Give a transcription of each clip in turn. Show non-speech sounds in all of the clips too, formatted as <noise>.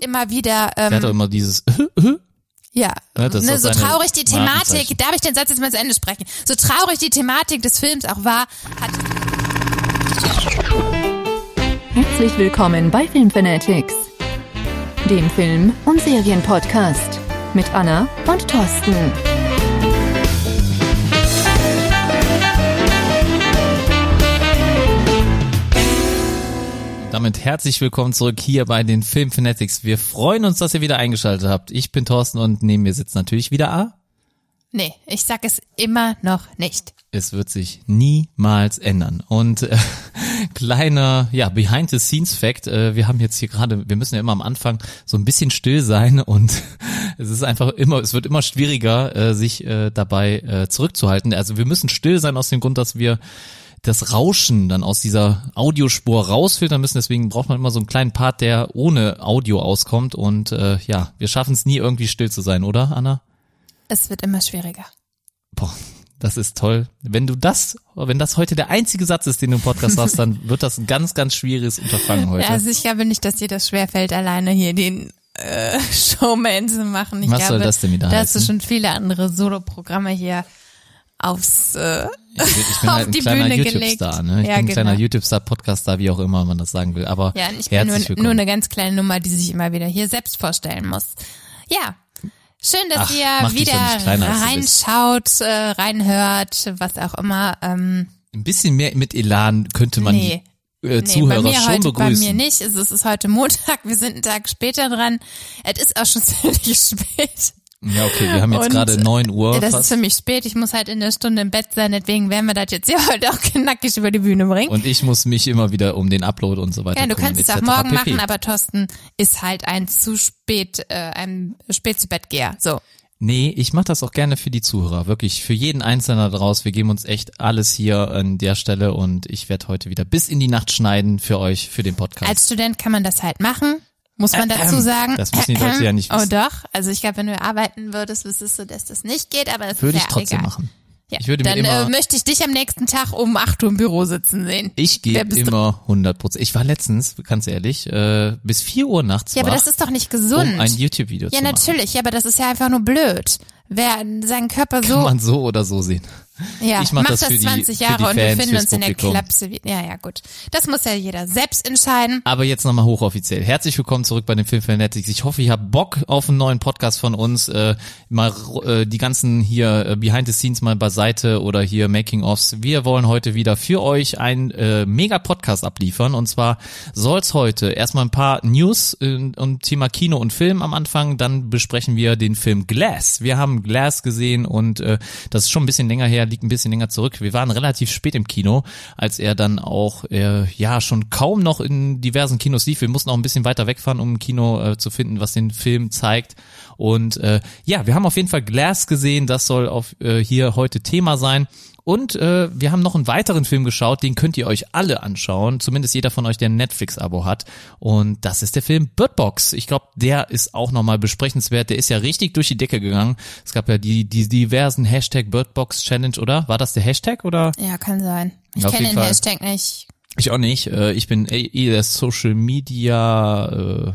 immer wieder, Der hat doch ähm, immer dieses <laughs> <laughs> ja, Ja, ne, auch so traurig die Thematik, darf ich den Satz jetzt mal zu Ende sprechen? So traurig die Thematik des Films auch war, hat Herzlich willkommen bei Filmfanatics, dem Film- und Serienpodcast mit Anna und Thorsten. Damit herzlich willkommen zurück hier bei den Film Fanatics. Wir freuen uns, dass ihr wieder eingeschaltet habt. Ich bin Thorsten und neben mir sitzt natürlich wieder A. Nee, ich sag es immer noch nicht. Es wird sich niemals ändern. Und äh, <laughs> kleiner, ja, Behind-the-Scenes-Fact, äh, wir haben jetzt hier gerade, wir müssen ja immer am Anfang so ein bisschen still sein <laughs> und es ist einfach immer, es wird immer schwieriger, äh, sich äh, dabei äh, zurückzuhalten. Also wir müssen still sein aus dem Grund, dass wir das Rauschen dann aus dieser Audiospur rausfiltern müssen. Deswegen braucht man immer so einen kleinen Part, der ohne Audio auskommt. Und äh, ja, wir schaffen es nie irgendwie still zu sein, oder, Anna? Es wird immer schwieriger. Boah, das ist toll. Wenn du das, wenn das heute der einzige Satz ist, den du im Podcast hast, dann <laughs> wird das ein ganz, ganz schwieriges Unterfangen heute. Also ich glaube nicht, dass dir das schwerfällt, alleine hier den äh, <laughs> Showman zu machen. Ich Was glaube, soll das denn wieder Da hast du schon viele andere Soloprogramme hier aufs äh, ich, bin- ich bin auf halt ein kleiner YouTube-Star, ne? Ich Ja, bin ein genau. kleiner YouTube-Star, Podcast-Star, wie auch immer man das sagen will. Aber Ja, ich bin nur, nur eine ganz kleine Nummer, die sich immer wieder hier selbst vorstellen muss. Ja. Schön, dass Ach, ihr wieder kleiner, reinschaut, äh, reinhört, was auch immer. Ähm, ein bisschen mehr mit Elan könnte man nee, die äh, nee, Zuhörer bei mir schon heute, begrüßen. bei mir nicht. Also, es ist heute Montag, <laughs> wir sind einen Tag später dran. Es ist auch schon <laughs> ziemlich spät. Ja, okay, wir haben jetzt gerade 9 Uhr. Ja, das ist fast. für mich spät. Ich muss halt in der Stunde im Bett sein, deswegen werden wir das jetzt hier <laughs> heute auch knackig über die Bühne bringen. und ich muss mich immer wieder um den Upload und so weiter Ja, du kümmern, kannst es auch morgen pp. machen, aber Thorsten ist halt ein zu spät, äh, ein spät zu Bett geher. So. Nee, ich mache das auch gerne für die Zuhörer, wirklich für jeden Einzelnen draus. Wir geben uns echt alles hier an der Stelle und ich werde heute wieder bis in die Nacht schneiden für euch, für den Podcast. Als Student kann man das halt machen, muss man dazu sagen. Das müssen die Leute ja nicht Oh wissen. doch, also ich glaube, wenn du arbeiten würdest, wüsstest du, dass das nicht geht, aber das Würde ist ich ja trotzdem egal. machen. Ja. Ich würde mir Dann immer- äh, möchte ich dich am nächsten Tag um 8 Uhr im Büro sitzen sehen. Ich du? immer 100 Prozent. Ich war letztens, ganz ehrlich, äh, bis 4 Uhr nachts Ja, aber das ist doch nicht gesund. um ein YouTube-Video ja, zu machen. natürlich, ja, aber das ist ja einfach nur blöd. Wer seinen Körper so Kann man so oder so sehen. Ja, Ich mach mach das das für die- 20 für Jahre die und wir Fans, finden uns in der. Klapse. Ja, ja, gut. Das muss ja jeder selbst entscheiden. Aber jetzt nochmal hochoffiziell. Herzlich willkommen zurück bei den Filmfanatics. Ich hoffe, ihr habt Bock auf einen neuen Podcast von uns. Äh, mal äh, die ganzen hier äh, Behind the Scenes mal beiseite oder hier Making-ofs. Wir wollen heute wieder für euch einen äh, Mega-Podcast abliefern. Und zwar soll's heute erstmal ein paar News äh, um Thema Kino und Film am Anfang. Dann besprechen wir den Film Glass. Wir haben Glass gesehen und äh, das ist schon ein bisschen länger her, liegt ein bisschen länger zurück. Wir waren relativ spät im Kino, als er dann auch äh, ja schon kaum noch in diversen Kinos lief. Wir mussten auch ein bisschen weiter wegfahren, um ein Kino äh, zu finden, was den Film zeigt. Und äh, ja, wir haben auf jeden Fall Glass gesehen. Das soll auf äh, hier heute Thema sein. Und äh, wir haben noch einen weiteren Film geschaut, den könnt ihr euch alle anschauen, zumindest jeder von euch, der ein Netflix-Abo hat. Und das ist der Film Bird Box. Ich glaube, der ist auch nochmal besprechenswert. Der ist ja richtig durch die Decke gegangen. Es gab ja die, die diversen Hashtag Birdbox Challenge, oder? War das der Hashtag oder? Ja, kann sein. Ich kenne den Fall. Hashtag nicht. Ich auch nicht. Äh, Ich bin eh der Social Media äh,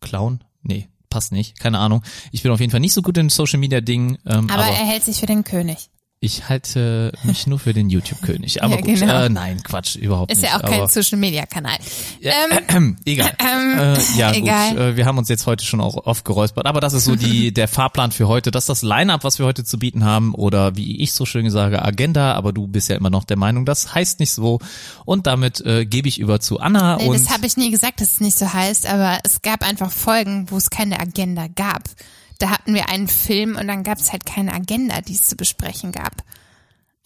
Clown. Nee, passt nicht. Keine Ahnung. Ich bin auf jeden Fall nicht so gut in Social Media Dingen. Ähm, Aber, aber er hält sich für den König. Ich halte mich nur für den YouTube-König. Aber Ja, gut, genau. äh, nein, Quatsch, überhaupt Ist nicht. ja auch kein aber, Social Media Kanal. Ja, Ähm, <clears throat> egal. ähm, äh, ja, egal. gut. Äh, wir haben uns jetzt heute schon auch oft geräuspert. Aber das ist so die, <laughs> der Fahrplan für heute. Das ist das Line-Up, was wir heute zu bieten haben. Oder wie ich so schön sage, Agenda. Aber du bist ja immer noch der Meinung, das heißt nicht so. Und damit äh, gebe ich über zu Anna. Nee, und das habe ich nie gesagt, dass es nicht so heißt, aber es gab einfach Folgen, wo es keine Agenda gab. Da hatten wir einen Film und dann gab es halt keine Agenda, die es zu besprechen gab.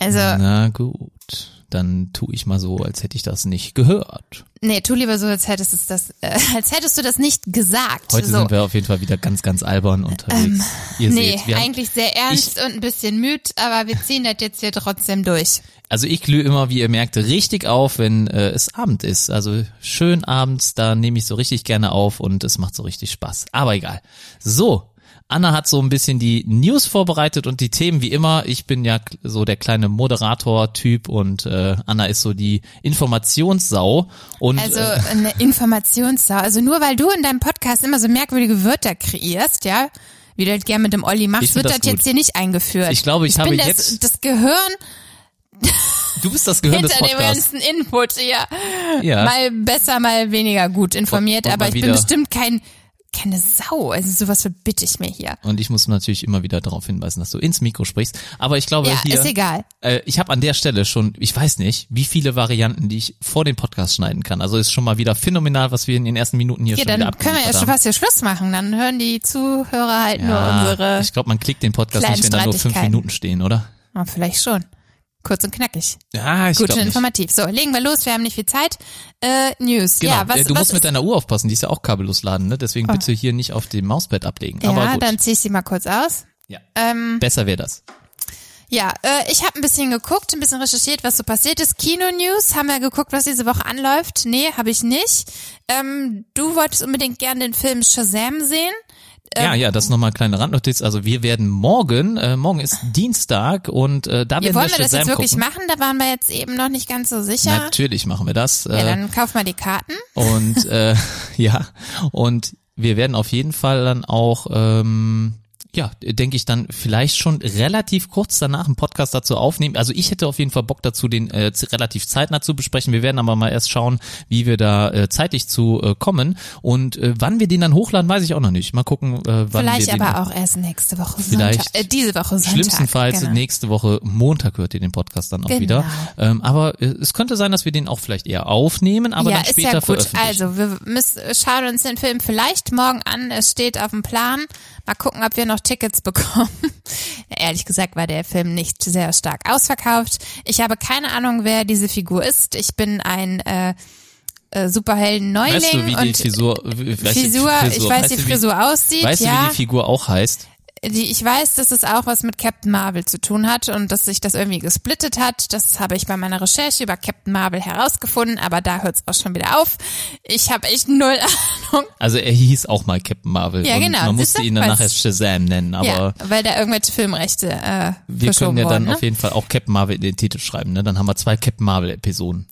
Also, Na gut. Dann tu ich mal so, als hätte ich das nicht gehört. nee, tu lieber so, als hättest, es das, äh, <laughs> als hättest du das nicht gesagt. Heute so. sind wir auf jeden Fall wieder ganz, ganz albern unterwegs. Ihr Nee, seht, wir haben, eigentlich sehr ernst und ein bisschen müd, aber wir ziehen das jetzt hier trotzdem durch. also ich glühe immer, wie ihr merkt, richtig auf, wenn äh, es Abend ist. Also schön abends, da nehme ich so richtig gerne auf und es macht so richtig Spaß. Aber egal. So, Anna hat so ein bisschen die News vorbereitet und die Themen wie immer. Ich bin ja so der kleine Moderator-Typ und äh, Anna ist so die Informationssau. Und, Also äh, eine <laughs> Informationssau. Also nur weil du in deinem Podcast immer so merkwürdige Wörter kreierst, ja, wie du das gerne mit dem Olli Ich machst, wird das das, jetzt hier nicht eingeführt. Ich glaube, ich habe bin das, jetzt- das Gehirn <laughs> du bist das Gehirn des hinter dem Podcasts. ganzen Input hier. Ja. Mal besser, mal weniger gut informiert, Und- und aber ich bin bestimmt kein keine Sau. Also sowas verbitte ich mir hier. Und ich muss natürlich immer wieder darauf hinweisen, dass du ins Mikro sprichst. Aber ich glaube Ja, hier, ist egal. Äh, ich habe an der Stelle schon, ich weiß nicht, wie viele Varianten, die ich vor dem Podcast schneiden kann. Also ist schon mal wieder phänomenal, was wir in den ersten Minuten hier Ja, schon dann können wir ja schon fast hier Schluss machen. Dann hören die Zuhörer halt nur Ja, unsere. ich glaube, man klickt den Podcast nicht, wenn da nur fünf. Minuten stehen, oder? Oh, vielleicht schon. Kurz und knackig. Ja, ich Gut und informativ. So, legen wir los. Wir haben nicht viel Zeit. Äh, News. Genau, ja, was, äh, du was musst mit ist, deiner Uhr aufpassen, die ist ja auch kabellos laden, ne? Deswegen bitte hier nicht auf dem Mauspad ablegen. Aber Ja, gut. dann zieh ich sie mal kurz aus. ja. Ähm, Besser wäre das. ja, äh, ich habe ein bisschen geguckt, ein bisschen recherchiert, was so passiert ist. Kino-News, haben wir geguckt, was diese Woche anläuft? Nee, habe ich nicht. Ähm, du wolltest unbedingt gern den Film Shazam sehen. Ja, ja, das ist nochmal eine kleine Randnotiz. Also wir werden morgen, äh, morgen ist Dienstag und äh, da Ja, werden wollen wir wir das Shazam jetzt wirklich gucken. machen? Da waren wir jetzt eben noch nicht ganz so sicher. Natürlich machen wir das. Ja, Äh, dann kauf mal die Karten. Und äh, <laughs> ja, und wir werden auf jeden Fall dann auch, ähm, ja, denke ich dann vielleicht schon relativ kurz danach einen Podcast dazu aufnehmen. Also ich hätte auf jeden Fall Bock dazu, den äh, relativ zeitnah zu besprechen. Wir werden aber mal erst schauen, wie wir da äh, zeitlich zu äh, kommen. Und äh, wann wir den dann hochladen, weiß ich auch noch nicht. Mal gucken, äh, wann Vielleicht wir den aber auch erst nächste Woche Vielleicht Sonntag. Äh, diese Woche Sonntag. Schlimmstenfalls genau. nächste Woche Montag hört ihr den Podcast dann auch Genau. wieder. Ähm, aber äh, es könnte sein, dass wir den auch vielleicht eher aufnehmen, aber ja, dann ist später ja gut. veröffentlichen. Also, wir müssen, schauen uns den Film vielleicht morgen an. Es steht auf dem Plan. Mal gucken, ob wir noch Tickets bekommen. <laughs> ehrlich gesagt war der Film nicht sehr stark ausverkauft. Ich habe keine Ahnung, wer diese Figur ist. Ich bin ein äh, äh, Superhelden-Neuling Weißt du, wie die und Frisur, du, Frisur, ich weiß, weißt wie du, Frisur aussieht. Weißt ja. du, wie die Figur auch heißt? Die, ich weiß, dass es auch was mit Captain Marvel zu tun hat und dass sich das irgendwie gesplittet hat. Das habe ich bei meiner Recherche über Captain Marvel herausgefunden, aber da hört es auch schon wieder auf. Ich habe echt null <laughs> Ahnung. Also er hieß auch mal Captain Marvel. Ja, genau. Man musste ihn danach Weiß erst Shazam nennen, aber ja, weil da irgendwelche Filmrechte äh, wir können ja dann wurden. auf jeden Fall auch Captain Marvel in den Titel schreiben, ne? Dann haben wir zwei Captain Marvel Episoden.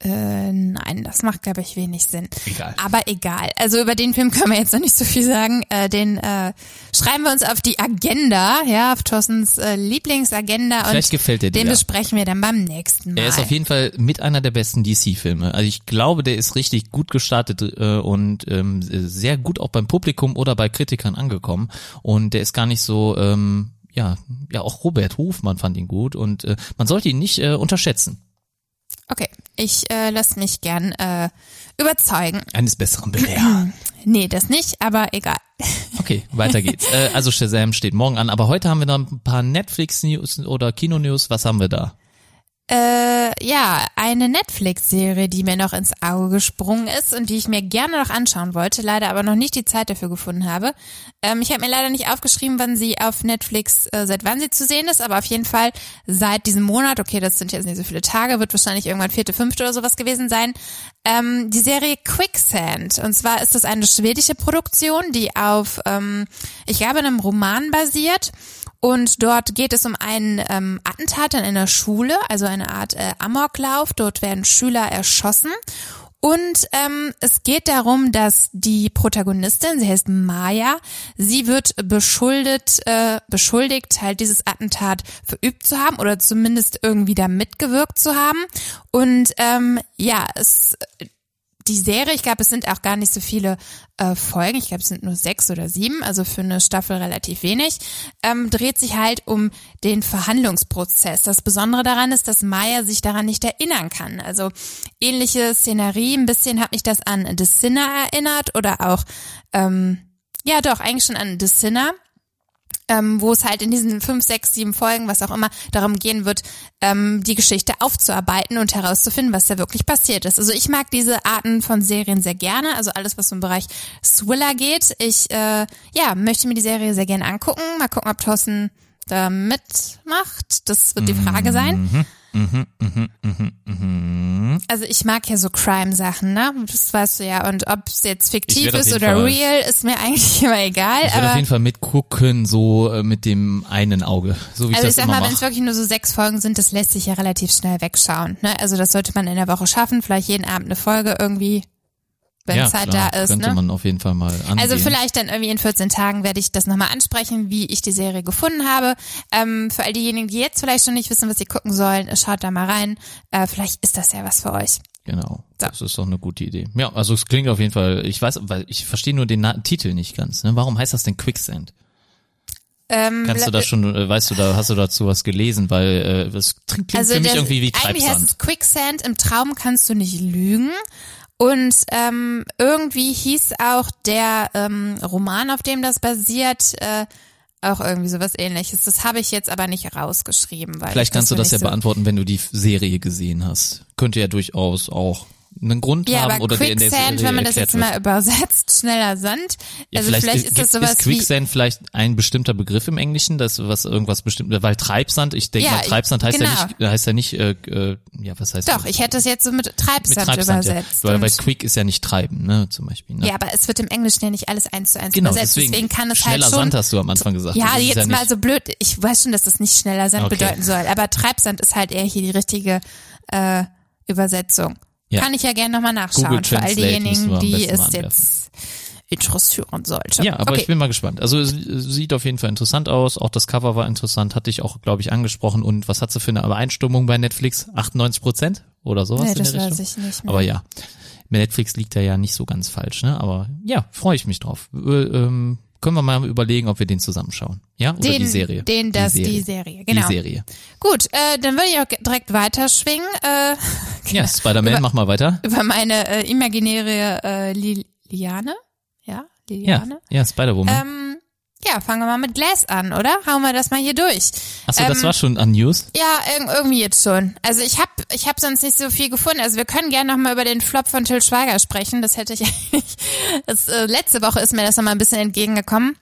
Äh, nein, das macht, glaube ich, wenig Sinn. Egal. Aber egal. Also über den Film können wir jetzt noch nicht so viel sagen. Äh, den äh, schreiben wir uns auf die Agenda, ja, auf Thorstens äh, Lieblingsagenda. Vielleicht und gefällt dir Den der. besprechen wir dann beim nächsten Mal. Er ist auf jeden Fall mit einer der besten DC-Filme. Also ich glaube, der ist richtig gut gestartet äh, und ähm, sehr gut auch beim Publikum oder bei Kritikern angekommen. Und der ist gar nicht so, ähm, ja, ja auch Robert Hofmann fand ihn gut und äh, man sollte ihn nicht äh, unterschätzen. Okay, ich äh, lasse mich gern äh, überzeugen. Eines Besseren belehren. <clears throat> Nee, das nicht, aber egal. <laughs> Okay, weiter geht's. äh, also Shazam steht morgen an, aber heute haben wir noch ein paar Netflix-News oder Kino-News. Was haben wir da? Äh, ja, eine Netflix-Serie, die mir noch ins Auge gesprungen ist und die ich mir gerne noch anschauen wollte, leider aber noch nicht die Zeit dafür gefunden habe. Ähm, ich habe mir leider nicht aufgeschrieben, wann sie auf Netflix, äh, seit wann sie zu sehen ist, aber auf jeden Fall seit diesem Monat, okay, das sind jetzt nicht so viele Tage, wird wahrscheinlich irgendwann vierte, fünfte oder sowas gewesen sein, ähm, die Serie Quicksand. Und zwar ist das eine schwedische Produktion, die auf, ähm, ich glaube, einem Roman basiert. Und dort geht es um einen ähm, Attentat in einer Schule, also eine Art äh, Amoklauf. Dort werden Schüler erschossen. Und ähm, es geht darum, dass die Protagonistin, sie heißt Maya, sie wird beschuldet, äh, beschuldigt, halt dieses Attentat verübt zu haben oder zumindest irgendwie da mitgewirkt zu haben. Und ähm, ja, es die Serie, ich glaube, es sind auch gar nicht so viele äh, Folgen, ich glaube, es sind nur sechs oder sieben, also für eine Staffel relativ wenig, ähm, dreht sich halt um den Verhandlungsprozess. Das Besondere daran ist, dass Maya sich daran nicht erinnern kann. Also ähnliche Szenerie, ein bisschen hat mich das an The Sinner erinnert oder auch, ähm, ja doch, eigentlich schon an The Sinner ähm, wo es halt in diesen fünf, sechs, sieben Folgen, was auch immer, darum gehen wird, ähm, die Geschichte aufzuarbeiten und herauszufinden, was da wirklich passiert ist. Also ich mag diese Arten von Serien sehr gerne, also alles, was im Bereich Thriller geht. Ich äh, ja möchte mir die Serie sehr gerne angucken. Mal gucken, ob Thorsten da mitmacht. Das wird die Frage sein. Also ich mag ja so Crime-Sachen, ne? Das weißt du ja. Und ob es jetzt fiktiv ist oder Fall- real, ist mir <laughs> eigentlich immer egal. Ich werde auf jeden Fall mitgucken, so äh, mit dem einen Auge, so wie also ich ich sag immer mal, wenn es wirklich nur so sechs Folgen sind, das lässt sich ja relativ schnell wegschauen. Ne? Also das sollte man in der Woche schaffen. Vielleicht jeden Abend eine Folge irgendwie, wenn Ja, Zeit klar, da ist. könnte Ne? man auf jeden Fall mal angehen. Also vielleicht dann irgendwie in 14 Tagen werde ich das nochmal ansprechen, wie ich die Serie gefunden habe. Ähm, für all diejenigen, die jetzt vielleicht schon nicht wissen, was sie gucken sollen, schaut da mal rein. Äh, vielleicht ist das ja was für euch. Genau, So. das ist doch eine gute Idee. Ja, also es klingt auf jeden Fall, ich weiß, weil ich verstehe nur den Na Titel nicht ganz. Ne? Warum heißt das denn Quicksand? Ähm, Kannst du da schon, äh, weißt du, da hast du dazu was gelesen, weil äh, das klingt also für mich irgendwie wie Eigentlich heißt Treibsand. es Quicksand, im Traum kannst du nicht lügen. Und ähm, irgendwie hieß auch der ähm, Roman, auf dem das basiert, äh, auch irgendwie sowas ähnliches. Das habe ich jetzt aber nicht rausgeschrieben. Weil Vielleicht ich kannst du das ja so beantworten, wenn du die Serie gesehen hast. Könnte ja durchaus auch einen Grund Ja, haben aber oder der in der Quicksand, Serie wenn man das jetzt wird. mal übersetzt, schneller Sand. Ja, also vielleicht, ist das sowas ist wie Quicksand vielleicht ein bestimmter Begriff im Englischen, das was irgendwas bestimmt, weil Treibsand, ich denke Ja, mal Treibsand heißt genau. ja nicht, heißt ja nicht, äh, äh, ja was heißt Doch, das? ich hätte es jetzt so mit mit Treibsand, Treibsand, ja. übersetzt. Weil, weil Quick ist ja nicht treiben, ne, zum Beispiel. Ne? ja, aber es wird im Englischen ja nicht alles eins zu eins genau, übersetzt. deswegen, Deswegen, kann es schneller halt schon. Sand hast du am Anfang gesagt. ja, Das jetzt mal nicht, so blöd. Ich weiß schon, dass das nicht schneller Sand Okay. bedeuten soll, aber Treibsand ist halt eher hier die richtige äh, Übersetzung. Ja. Kann ich ja gerne nochmal nachschauen für all diejenigen, die es jetzt interessieren sollte. Ja, aber okay. ich bin mal gespannt. Also es sieht auf jeden Fall interessant aus. Auch das Cover war interessant, hatte ich auch, glaube ich, angesprochen. Und was hat sie für eine Übereinstimmung bei Netflix? 98 Prozent oder sowas nee, in das der weiß Richtung? ich nicht mehr. Aber ja, Netflix liegt da ja nicht so ganz falsch, ne? Aber ja, freue ich mich drauf. Äh, ähm, können wir mal überlegen, ob wir den zusammenschauen. Ja? Oder den, die Serie. Den, das, die Serie. die Serie, genau. Die Serie. Gut, äh, dann würde ich auch direkt weiterschwingen. Äh, <laughs> Ja, Spider-Man, Über- mach mal weiter. über meine äh, imaginäre äh, Liliane. Ja, Ja, Liliane. ja, Spider-Woman. Ähm, ja, fangen wir mal mit Glass an, oder? Hauen wir das mal hier durch. Achso, das ähm, war schon an News. Ja, irg- irgendwie jetzt schon. Also ich habe ich hab sonst nicht so viel gefunden. Also wir können gerne noch mal über den Flop von Till Schweiger sprechen. Das hätte ich <laughs> eigentlich. Das, äh, letzte Woche ist mir das noch mal ein bisschen entgegengekommen.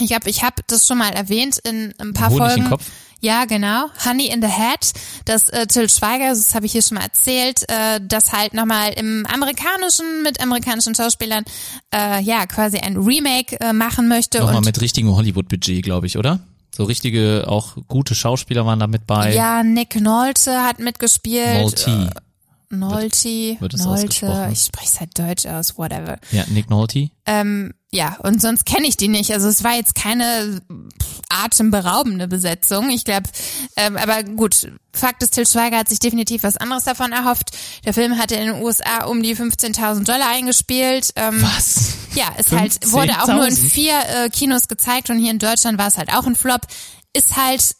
Ich habe ich hab das schon mal erwähnt in ein paar Honig im Folgen. Kopf. Ja, genau. Honey in the Hat, das äh, Till Schweiger, das habe ich hier schon mal erzählt, äh, das halt nochmal im amerikanischen, mit amerikanischen Schauspielern, äh, ja, quasi ein Remake äh, machen möchte. Nochmal und mit richtigem Hollywood-Budget, glaube ich, oder? So richtige, auch gute Schauspieler waren da mit bei. ja, Nick Nolte hat mitgespielt. Nolte. Nolte, wird es Nolte, ich spreche es halt deutsch aus, whatever. Ja, Nick Nolte. Ähm, ja, und sonst kenne ich die nicht. Also es war jetzt keine atemberaubende Besetzung. Ich glaube, ähm, aber gut, Fakt ist, Till Schweiger hat sich definitiv was anderes davon erhofft. Der Film hatte in den USA um die 15.000 Dollar eingespielt. Ähm, Was? ja, es halt wurde auch nur in 15.000? vier äh, Kinos gezeigt und hier in Deutschland war es halt auch ein Flop. Ist halt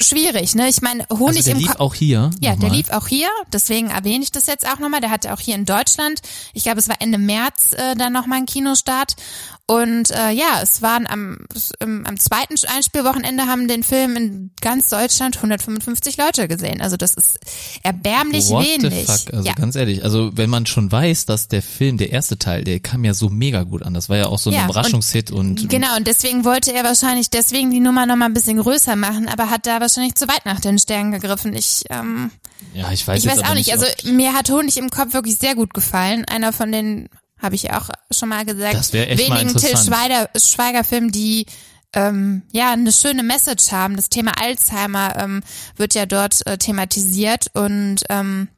schwierig, ne? Ich meine, Honig Also der im lief Kopf. auch hier. Ja, der nochmal. lief auch hier, deswegen erwähne ich das jetzt auch nochmal. Der hatte auch hier in Deutschland, ich glaube, es war Ende März äh, dann nochmal ein Kinostart. Und äh, ja, es waren am, im, am zweiten Einspielwochenende haben den Film in ganz Deutschland 155 Leute gesehen. Also das ist erbärmlich What wenig. the fuck? Also ja. ganz ehrlich, also wenn man schon weiß, dass der Film, der erste Teil, der kam ja so mega gut an. Das war ja auch so ein Ja, Überraschungshit und, Genau, und deswegen wollte er wahrscheinlich deswegen die Nummer nochmal ein bisschen größer machen, aber hat da wahrscheinlich zu weit nach den Sternen gegriffen. Ich, ähm, ja, ich weiß ich weiß auch nicht. Also mir hat Honig im Kopf wirklich sehr gut gefallen. Einer von den, habe ich ja auch schon mal gesagt, Das wär echt mal wenigen Till interessant. Schweiger, Schweiger-Filmen, die ähm, ja eine schöne Message haben. Das Thema Alzheimer ähm, wird ja dort äh, thematisiert und ähm,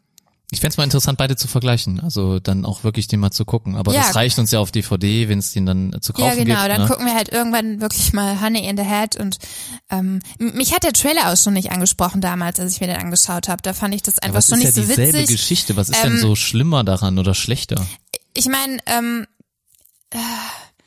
ich fänd's mal interessant, beide zu vergleichen. Also dann auch wirklich den mal zu gucken. Aber Ja. das reicht uns ja auf DVD, wenn es den dann zu kaufen ja genau, gibt. dann ne? gucken wir halt irgendwann wirklich mal Honey in the Hat und ähm, mich hat der Trailer auch schon nicht angesprochen damals, als ich mir den angeschaut habe. Da fand ich das einfach es schon ist nicht ja so dieselbe witzig. Geschichte. Was ist Ähm, denn so schlimmer daran oder schlechter? Ich meine, ähm,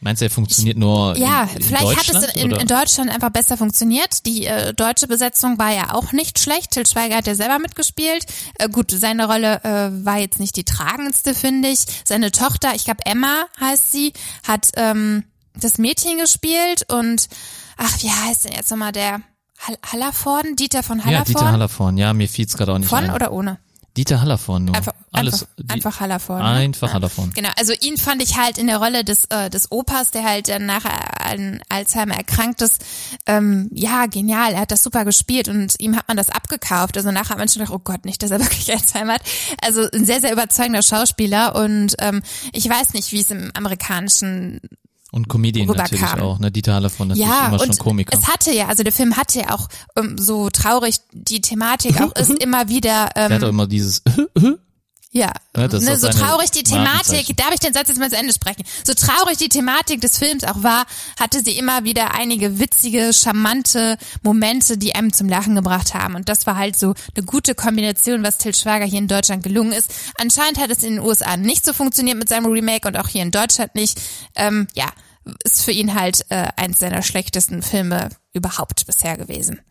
Meinst du, er funktioniert nur Ja, in, in vielleicht hat es in, in Deutschland einfach besser funktioniert. Die äh, deutsche Besetzung war ja auch nicht schlecht. Til Schweiger hat ja selber mitgespielt. Äh, gut, seine Rolle äh, war jetzt nicht die tragendste, finde ich. Seine Tochter, ich glaube Emma heißt sie, hat ähm, das Mädchen gespielt und ach, wie heißt denn jetzt nochmal der Hall Hallervorden? Dieter von ja, Hallervorden? Dieter Hallervorn. Ja, mir fiel's gerade auch nicht von ein. oder ohne? Dieter Hallervorn nur. Einfach, alles. Einfach, einfach Hallervorden. ne? Einfach Hallervorden. Genau, also ihn fand ich halt in der Rolle des, äh, des Opas, der halt dann nachher an Alzheimer erkrankt ist, ähm, ja, genial, er hat das super gespielt und ihm hat man das abgekauft. Also nachher hat man schon gedacht, oh Gott, nicht, dass er <laughs> wirklich Alzheimer hat. Also ein sehr, sehr überzeugender Schauspieler und ähm, ich weiß nicht, wie es im amerikanischen Und Comedian natürlich auch, ne? Dieter Hallervorden natürlich ja, immer schon Komiker. es hatte ja, also der Film hatte ja auch ähm, so traurig die Thematik auch ist <laughs> immer wieder ähm, Der hat auch immer dieses <laughs> Ja, ne, auch so traurig die Thematik, darf ich den Satz jetzt mal zu Ende sprechen? So traurig die Thematik des Films auch war, hatte sie immer wieder einige witzige, charmante Momente, die einem zum Lachen gebracht haben. Und das war halt so eine gute Kombination, was Till Schwager hier in Deutschland gelungen ist. Anscheinend hat es in den USA nicht so funktioniert mit seinem Remake und auch hier in Deutschland nicht. Ähm, ja, ist für ihn halt äh, eins seiner schlechtesten Filme überhaupt bisher gewesen.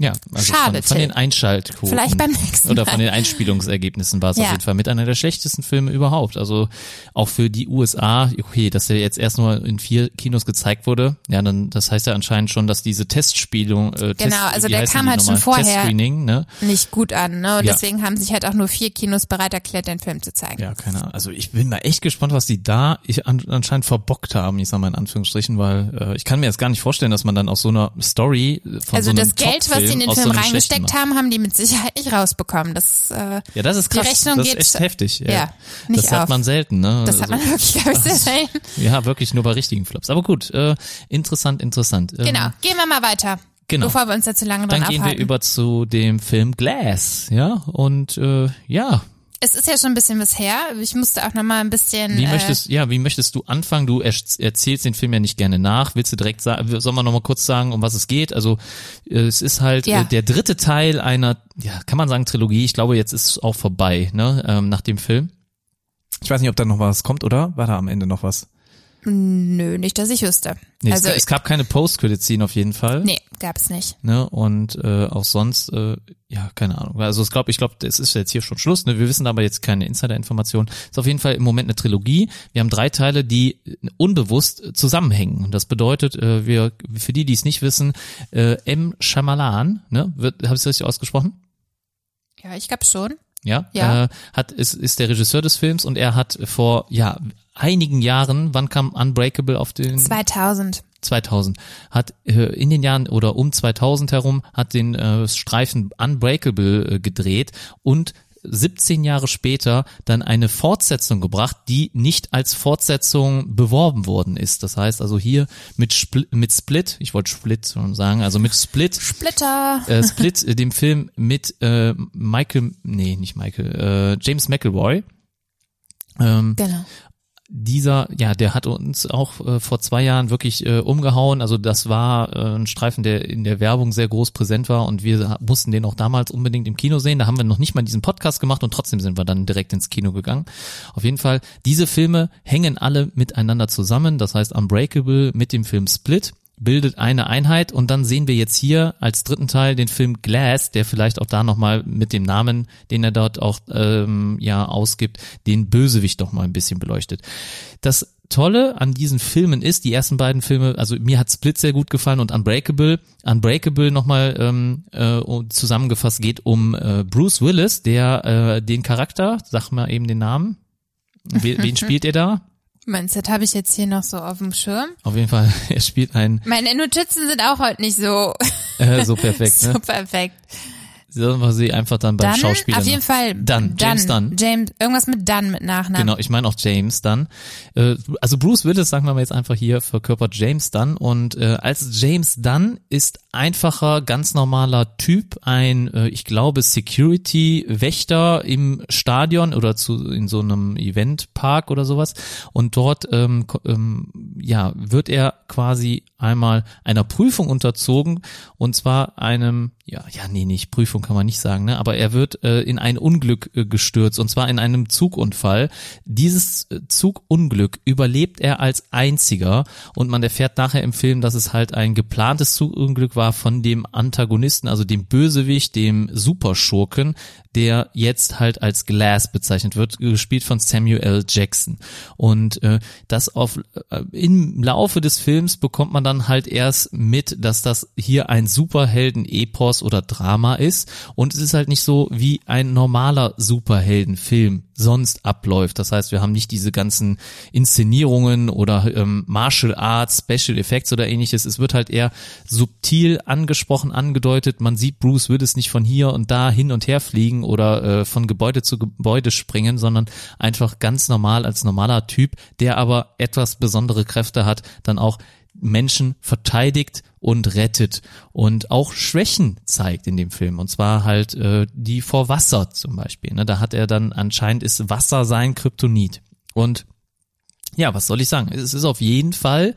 Ja, also Schade, von, von den Einschaltquoten. Vielleicht beim nächsten Oder von Mal. den Einspielungsergebnissen war es Ja. auf jeden Fall mit einer der schlechtesten Filme überhaupt. Also auch für die USA, okay, dass der jetzt erst nur in vier Kinos gezeigt wurde, ja, dann das heißt ja anscheinend schon, dass diese Testspielung, äh, Test, Genau, also wie der kam halt schon vorher. Ne? Nicht gut an, ne? Und Ja. deswegen haben sich halt auch nur vier Kinos bereit erklärt, den Film zu zeigen. Ja, keine Ahnung. Also ich bin mal echt gespannt, was die da ich an, anscheinend verbockt haben, ich sag mal in Anführungsstrichen, weil äh, ich kann mir jetzt gar nicht vorstellen, dass man dann aus so einer Story äh, von Also so einem das Geld, was sie in den so Film schlechten reingesteckt haben, haben die mit Sicherheit nicht rausbekommen. Das, äh, Ja, das ist Die krass. Rechnung das ist geht- echt heftig. Ja, ja, nicht das hat auf. man selten, ne? das hat man Also, wirklich, glaube ich, sehr selten. Ja, wirklich nur bei richtigen Flops. Aber gut, äh, interessant, interessant. Ähm, Genau, gehen wir mal weiter. Genau. Bevor wir uns da zu lange dran Dann gehen aufhalten. wir über zu dem Film Glass, ja, und äh, ja, es ist ja schon ein bisschen was her. Ich musste auch noch mal ein bisschen. wie äh, möchtest, ja, wie möchtest du anfangen? Du er erzählst den Film ja nicht gerne nach. Willst du direkt sagen, soll man noch mal kurz sagen, um was es geht? Also äh, es ist halt Ja. äh, der dritte Teil einer, ja, kann man sagen Trilogie. Ich glaube, jetzt ist es auch vorbei, ne, ähm, nach dem Film. Ich weiß nicht, ob da noch was kommt, oder? War da am Ende noch was? Nö, nicht, dass ich wüsste. Nee, also, es, es gab keine Post-Credit-Scene auf jeden Fall. nee, gab's nicht. ne und äh, auch sonst äh, ja keine Ahnung also ich glaube ich glaube es ist jetzt hier schon Schluss ne wir wissen aber jetzt keine Insider-Informationen ist auf jeden Fall im Moment eine Trilogie wir haben drei Teile die unbewusst zusammenhängen und das bedeutet äh, wir für die die es nicht wissen äh, M Shyamalan ne habe ich das richtig ausgesprochen Ja, ich glaube schon. Ja, Ja. Äh, hat ist ist der Regisseur des Films und er hat vor ja einigen Jahren wann kam Unbreakable auf den 2000. 2000 hat äh, in den Jahren oder um 2000 herum hat den äh, Streifen Unbreakable äh, gedreht und 17 Jahre später dann eine Fortsetzung gebracht, die nicht als Fortsetzung beworben worden ist. Das heißt also hier mit, Spl mit Split, ich wollte Split schon sagen, also mit Split, Splitter. äh, Split, äh, dem Film mit äh, Michael, nee, nicht Michael, äh, James McElroy. Ähm, Genau. Dieser, ja, der hat uns auch äh, vor zwei Jahren wirklich äh, umgehauen. Also das war äh, ein Streifen, der in der Werbung sehr groß präsent war und wir mussten den auch damals unbedingt im Kino sehen. Da haben wir noch nicht mal diesen Podcast gemacht und trotzdem sind wir dann direkt ins Kino gegangen. Auf jeden Fall, diese Filme hängen alle miteinander zusammen. Das heißt, Unbreakable mit dem Film Split bildet eine Einheit und dann sehen wir jetzt hier als dritten Teil den Film Glass, der vielleicht auch da nochmal mit dem Namen, den er dort auch ähm, ja ausgibt, den Bösewicht doch mal ein bisschen beleuchtet. Das Tolle an diesen Filmen ist, die ersten beiden Filme, also mir hat Split sehr gut gefallen und Unbreakable. Unbreakable nochmal ähm, äh, zusammengefasst geht um äh, Bruce Willis, der äh, den Charakter, sag mal eben den Namen, wen, wen <laughs> spielt er da? Das habe ich jetzt hier noch so auf dem Schirm? Auf jeden Fall, <laughs> er spielt einen Meine Notizen sind auch heute nicht so, äh, so perfekt. <laughs> so Ne? perfekt. Sollen wir sie einfach dann beim Dann, Schauspieler auf jeden Fall. Dunn, James Dunn. James, irgendwas mit Dunn mit Nachnamen. Genau, ich meine auch James Dunn. Äh, also Bruce Willis, sagen wir mal jetzt einfach hier, verkörpert James Dunn. Und äh, als James Dunn ist einfacher, ganz normaler Typ, ein, äh, ich glaube, Security-Wächter im Stadion oder zu in so einem Eventpark oder sowas. Und dort ähm, ähm, ja, wird er quasi einmal einer Prüfung unterzogen und zwar einem, ja, ja, nee, nicht Prüfung kann man nicht sagen, ne, aber er wird äh, in ein Unglück äh, gestürzt und zwar in einem Zugunfall. Dieses äh, Zugunglück überlebt er als einziger und man erfährt nachher im Film, dass es halt ein geplantes Zugunglück war von dem Antagonisten, also dem Bösewicht, dem Superschurken, der jetzt halt als Glass bezeichnet wird, gespielt von Samuel L. Jackson. Und äh, das auf äh, im Laufe des Films bekommt man dann halt erst mit, dass das hier ein Superhelden-Epos oder Drama ist und es ist halt nicht so wie ein normaler Superheldenfilm sonst abläuft. Das heißt, wir haben nicht diese ganzen Inszenierungen oder ähm, Martial Arts, Special Effects oder ähnliches. Es wird halt eher subtil angesprochen, angedeutet. Man sieht, Bruce wird es nicht von hier und da hin und her fliegen oder äh, von Gebäude zu Gebäude springen, sondern einfach ganz normal als normaler Typ, der aber etwas besondere Kräfte hat, dann auch Menschen verteidigt und rettet und auch Schwächen zeigt in dem Film. Und zwar halt äh, die vor Wasser zum Beispiel. Ne? Da hat er dann anscheinend ist Wasser sein Kryptonit. Und ja, was soll ich sagen? Es ist auf jeden Fall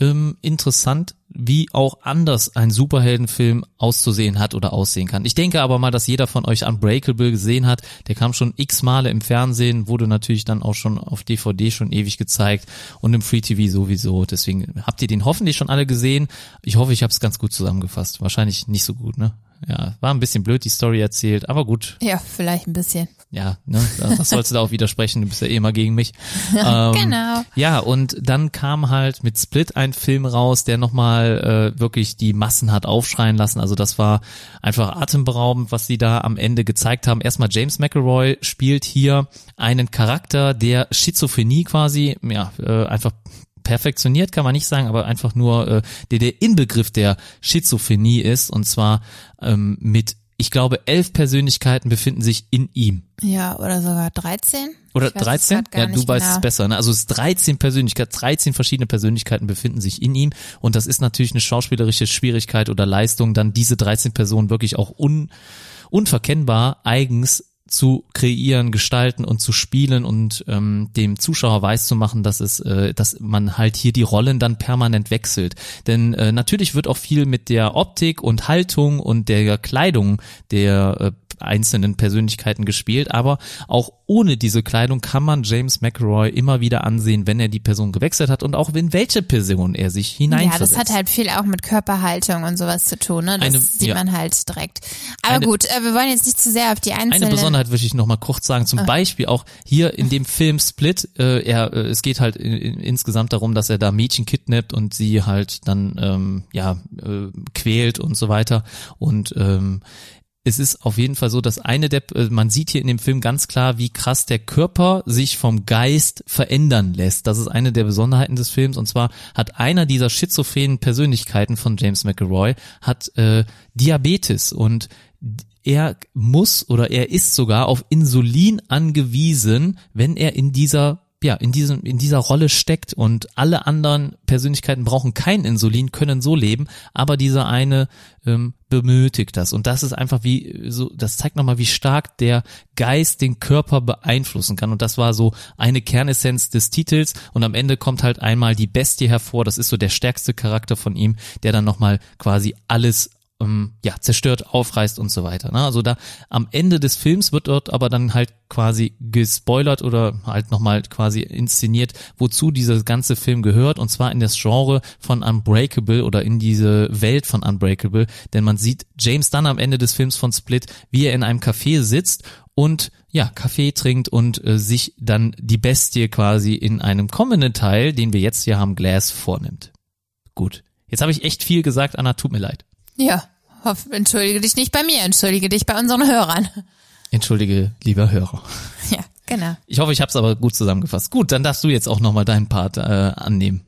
ähm, interessant, wie auch anders ein Superheldenfilm auszusehen hat oder aussehen kann. Ich denke aber mal, dass jeder von euch Unbreakable gesehen hat. Der kam schon x Male im Fernsehen, wurde natürlich dann auch schon auf DVD schon ewig gezeigt und im Free TV sowieso. Deswegen habt ihr den hoffentlich schon alle gesehen. Ich hoffe, ich habe es ganz gut zusammengefasst. Wahrscheinlich nicht so gut, ne? Ja, war ein bisschen blöd die Story erzählt, aber gut. Ja, vielleicht ein bisschen. Ja, ne, was sollst du da auch widersprechen? Du bist ja eh immer gegen mich. <laughs> ähm, genau. Ja, und dann kam halt mit Split ein Film raus, der nochmal äh, wirklich die Massen hat aufschreien lassen. Also das war einfach atemberaubend, was sie da am Ende gezeigt haben. Erstmal James McElroy spielt hier einen Charakter, der Schizophrenie quasi, ja, äh, einfach perfektioniert kann man nicht sagen, aber einfach nur äh, der der Inbegriff der Schizophrenie ist und zwar ähm, mit ich glaube, elf Persönlichkeiten befinden sich in ihm. Ja, oder sogar 13. Oder Ich weiß es 13? grad gar Ja, du weißt genau. es besser. Ne? Also es ist 13 Persönlichkeiten, 13 verschiedene Persönlichkeiten befinden sich in ihm und das ist natürlich eine schauspielerische Schwierigkeit oder Leistung, dann diese 13 Personen wirklich auch un, unverkennbar eigens zu kreieren, gestalten und zu spielen und ähm, dem Zuschauer weiß zu machen, dass es, äh, dass man halt hier die Rollen dann permanent wechselt. Denn äh, natürlich wird auch viel mit der Optik und Haltung und der Kleidung der äh, einzelnen Persönlichkeiten gespielt, aber auch ohne diese Kleidung kann man James McElroy immer wieder ansehen, wenn er die Person gewechselt hat und auch in welche Person er sich Ja, hineinversetzt. das hat halt viel auch mit Körperhaltung und sowas zu tun, ne? Das Eine- sieht ja. man halt direkt. Aber Eine- gut, äh, wir wollen jetzt nicht zu sehr auf die Eine einzelnen. Besonderheit würde ich noch mal kurz sagen. Zum Beispiel auch hier in dem Film Split. Äh, er, äh, es geht halt in, in, insgesamt darum, dass er da Mädchen kidnappt und sie halt dann ähm, ja äh, quält und so weiter. Und ähm, es ist auf jeden Fall so, dass eine der, äh, man sieht hier in dem Film ganz klar, wie krass der Körper sich vom Geist verändern lässt. Das ist eine der Besonderheiten des Films. Und zwar hat einer dieser schizophrenen Persönlichkeiten von James McElroy hat äh, Diabetes und er muss oder er ist sogar auf Insulin angewiesen, wenn er in dieser ja, in diesem, in dieser Rolle steckt und alle anderen Persönlichkeiten brauchen kein Insulin, können so leben, aber dieser eine ähm, benötigt das. Und das ist einfach wie, so, das zeigt nochmal, wie stark der Geist den Körper beeinflussen kann. Und das war so eine Kernessenz des Titels. Und am Ende kommt halt einmal die Bestie hervor. Das ist so der stärkste Charakter von ihm, der dann nochmal quasi alles ähm, ja, zerstört, aufreißt und so weiter. Ne? Also da am Ende des Films wird dort aber dann halt quasi gespoilert oder halt nochmal quasi inszeniert, wozu dieser ganze Film gehört und zwar in das Genre von Unbreakable oder in diese Welt von Unbreakable, denn man sieht James dann am Ende des Films von Split, wie er in einem Café sitzt und ja, Kaffee trinkt und äh, sich dann die Bestie quasi in einem kommenden Teil, den wir jetzt hier haben, Glass vornimmt. Gut. Jetzt habe ich echt viel gesagt, Anna, tut mir leid. Ja, hoff, entschuldige dich nicht bei mir, entschuldige dich bei unseren Hörern. Entschuldige, lieber Hörer. Ja, genau. Ich hoffe, ich habe es aber gut zusammengefasst. Gut, dann darfst du jetzt auch nochmal deinen Part äh, annehmen.